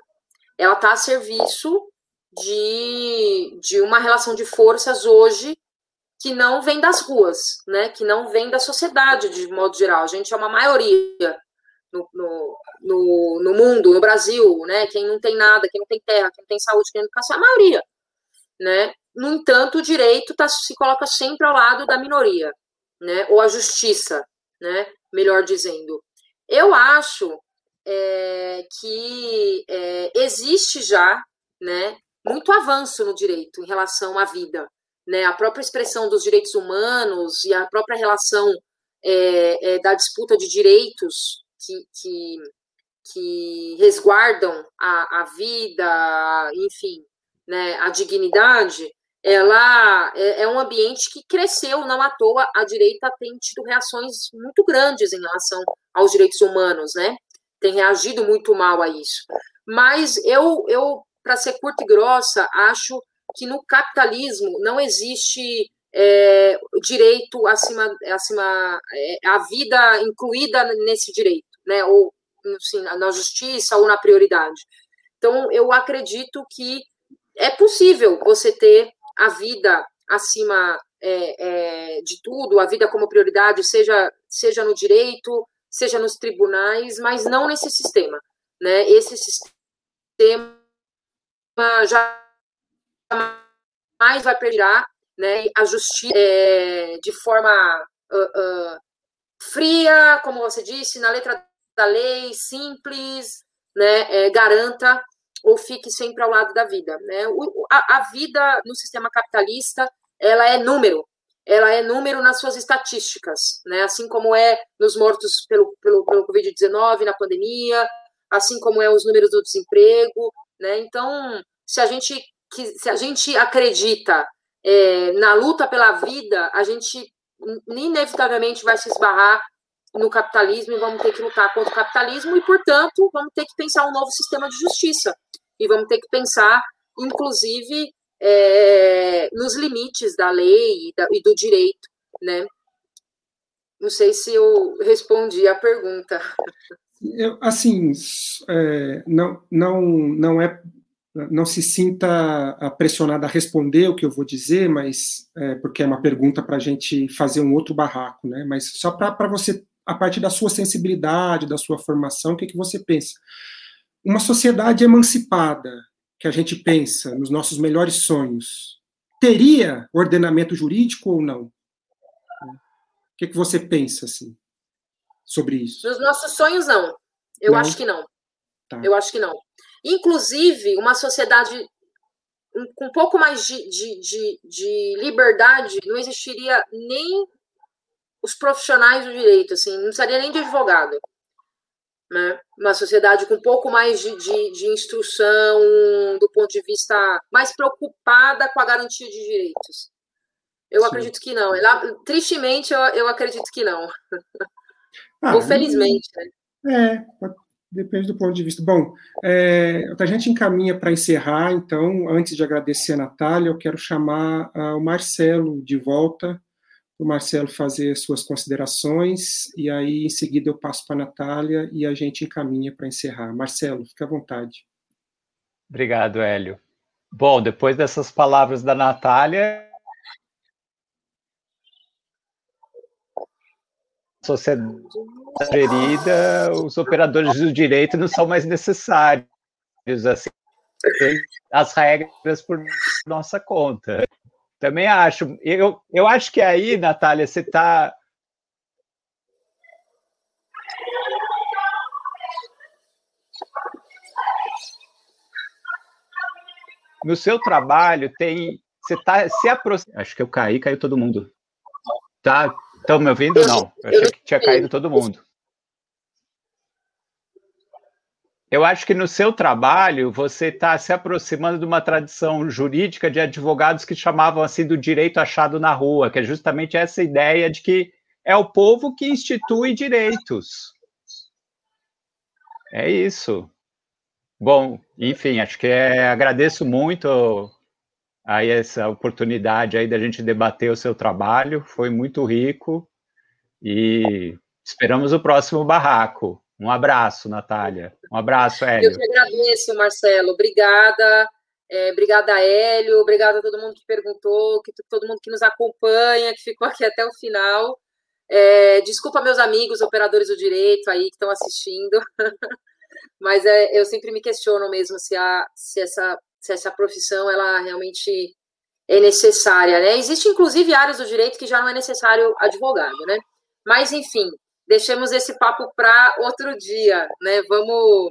Ela está a serviço de, de uma relação de forças hoje que não vem das ruas, né? Que não vem da sociedade de modo geral. A gente é uma maioria no, no, no, no mundo, no Brasil, né? Quem não tem nada, quem não tem terra, quem não tem saúde, quem não tem educação, é a maioria, né? No entanto, o direito tá, se coloca sempre ao lado da minoria, né? Ou a justiça, né? Melhor dizendo. Eu acho é, que é, existe já, né? Muito avanço no direito em relação à vida, né? A própria expressão dos direitos humanos e a própria relação é, é da disputa de direitos que, que, que resguardam a, a vida, enfim, né, a dignidade, ela é, é, um ambiente que cresceu, não à toa a direita tem tido reações muito grandes em relação aos direitos humanos, né? Tem reagido muito mal a isso. Mas eu, eu para ser curta e grossa, acho que no capitalismo não existe é, direito acima, acima é, a vida incluída nesse direito, né? Ou assim, na justiça ou na prioridade. Então, eu acredito que é possível você ter a vida acima é, é, de tudo, a vida como prioridade, seja, seja no direito, seja nos tribunais, mas não nesse sistema. Né? Esse sistema já mais vai perdurar né? a justiça é, de forma uh, uh, fria, como você disse, na letra da lei, simples, né? É, garanta ou fique sempre ao lado da vida. Né? O, a, a, vida no sistema capitalista ela é número, ela é número nas suas estatísticas, né? assim como é nos mortos pelo, pelo, pelo Covid-19, na pandemia, assim como é os números do desemprego. Né? Então, se a gente, se a gente acredita é, na luta pela vida, a gente inevitavelmente vai se esbarrar no capitalismo e vamos ter que lutar contra o capitalismo e, portanto, vamos ter que pensar um novo sistema de justiça e vamos ter que pensar, inclusive, é, nos limites da lei e, da, e, do direito, né? Não sei se eu respondi a pergunta. Eu, assim, é, não, não, não é, não se sinta pressionada a responder o que eu vou dizer, mas é, porque é uma pergunta para a gente fazer um outro barraco, né? Mas só para você a partir da sua sensibilidade, da sua formação, o que, que você pensa? Uma sociedade emancipada, que a gente pensa nos nossos melhores sonhos, teria ordenamento jurídico ou não? O que, que você pensa assim sobre isso? Nos nossos sonhos, não. Eu não? acho que não. Tá. Eu acho que não. Inclusive, uma sociedade com um pouco mais de, de, de, de liberdade não existiria nem os profissionais do direito, assim, não precisaria nem de advogado. Né? Uma sociedade com um pouco mais de, de, de, instrução, do ponto de vista mais preocupada com a garantia de direitos. Eu Sim. acredito que não. tristemente, eu, eu acredito que não. Ah, Ou felizmente. Né? É, depende do ponto de vista. Bom, é, a gente encaminha para encerrar, então, antes de agradecer a Natália, eu quero chamar uh, o Marcelo de volta o Marcelo fazer suas considerações, e aí em seguida eu passo para a Natália e a gente encaminha para encerrar. Marcelo, fique à vontade. Obrigado, Hélio. Bom, depois dessas palavras da Natália, sociedade gerida, os operadores do direito não são mais necessários, assim, as regras por nossa conta. Também acho. Eu, eu acho que aí, Natália, você está. No seu trabalho tem. Você está se aproximando. Acho que eu caí, caiu todo mundo. Tá? Estão me ouvindo? Não. Eu achei que tinha caído todo mundo. Eu acho que no seu trabalho você está se aproximando de uma tradição jurídica de advogados que chamavam assim do direito achado na rua, que é justamente essa ideia de que é o povo que institui direitos. É isso. Bom, enfim, acho que é, agradeço muito aí essa oportunidade aí da gente debater o seu trabalho, foi muito rico e esperamos o próximo barraco. Um abraço, Natália. Um abraço, Hélio. Eu te agradeço, Marcelo. Obrigada. É, obrigada, Hélio. Obrigada a todo mundo que perguntou, que todo mundo que nos acompanha, que ficou aqui até o final. É, desculpa meus amigos, operadores do direito aí que estão assistindo, (laughs) mas é, eu sempre me questiono mesmo se, a, se, essa, se essa profissão ela realmente é necessária, né? Existe inclusive áreas do direito que já não é necessário advogado, né? Mas enfim, deixemos esse papo para outro dia, né? Vamos,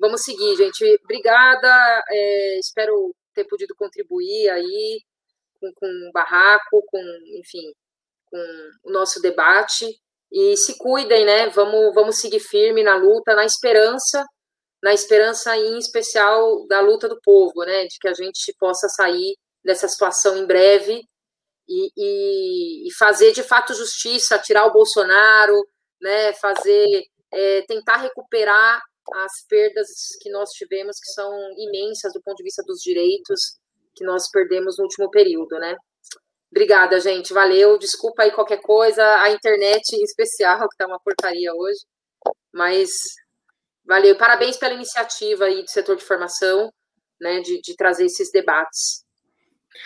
vamos seguir, gente. Obrigada, é, espero ter podido contribuir aí com, com o barraco, com, enfim, com o nosso debate. E se cuidem, né? Vamos, vamos seguir firme na luta, na esperança, na esperança em especial da luta do povo, né? De que a gente possa sair dessa situação em breve e, e, e fazer de fato justiça, tirar o Bolsonaro, né? Fazer, é, tentar recuperar as perdas que nós tivemos, que são imensas do ponto de vista dos direitos que nós perdemos no último período, né? Obrigada, gente. Valeu. Desculpa aí qualquer coisa. A internet em especial, que tá uma porcaria hoje. Mas valeu. Parabéns pela iniciativa aí do setor de formação, né? De, de trazer esses debates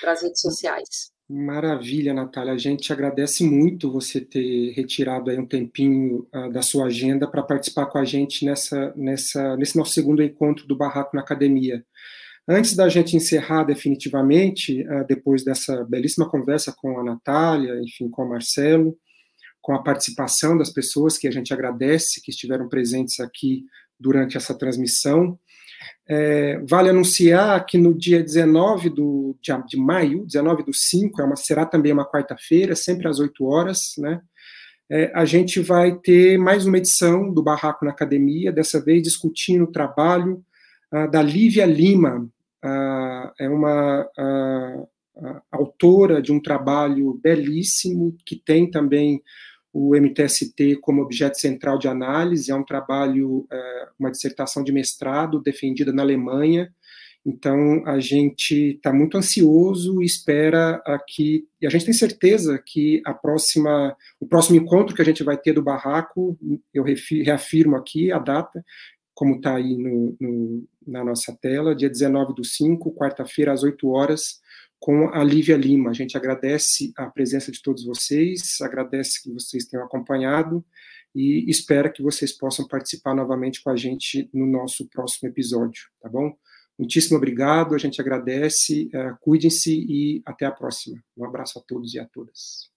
para as redes sociais. Maravilha, Natália. A gente agradece muito você ter retirado aí um tempinho uh, da sua agenda para participar com a gente nessa, nessa, nesse nosso segundo encontro do Barraco na Academia. Antes da gente encerrar definitivamente, uh, depois dessa belíssima conversa com a Natália, enfim, com o Marcelo, com a participação das pessoas que a gente agradece, que estiveram presentes aqui durante essa transmissão, é, vale anunciar que no dia 19 do, de, de maio, 19 do 5, é uma, será também uma quarta-feira, sempre às 8 horas, né? É, a gente vai ter mais uma edição do Barraco na Academia, dessa vez discutindo o trabalho uh, da Lívia Lima, uh, é uma uh, autora de um trabalho belíssimo, que tem também o MTST como objeto central de análise, é um trabalho, é, uma dissertação de mestrado defendida na Alemanha, então a gente está muito ansioso e espera aqui, e a gente tem certeza que a próxima, o próximo encontro que a gente vai ter do Barraco, eu reafirmo aqui a data, como está aí no, no, na nossa tela, dia 19 do 5, quarta-feira, às 8 horas, com a Lívia Lima. A gente agradece a presença de todos vocês, agradece que vocês tenham acompanhado e espera que vocês possam participar novamente com a gente no nosso próximo episódio, tá bom? Muitíssimo obrigado, a gente agradece, uh, cuidem-se e até a próxima. Um abraço a todos e a todas.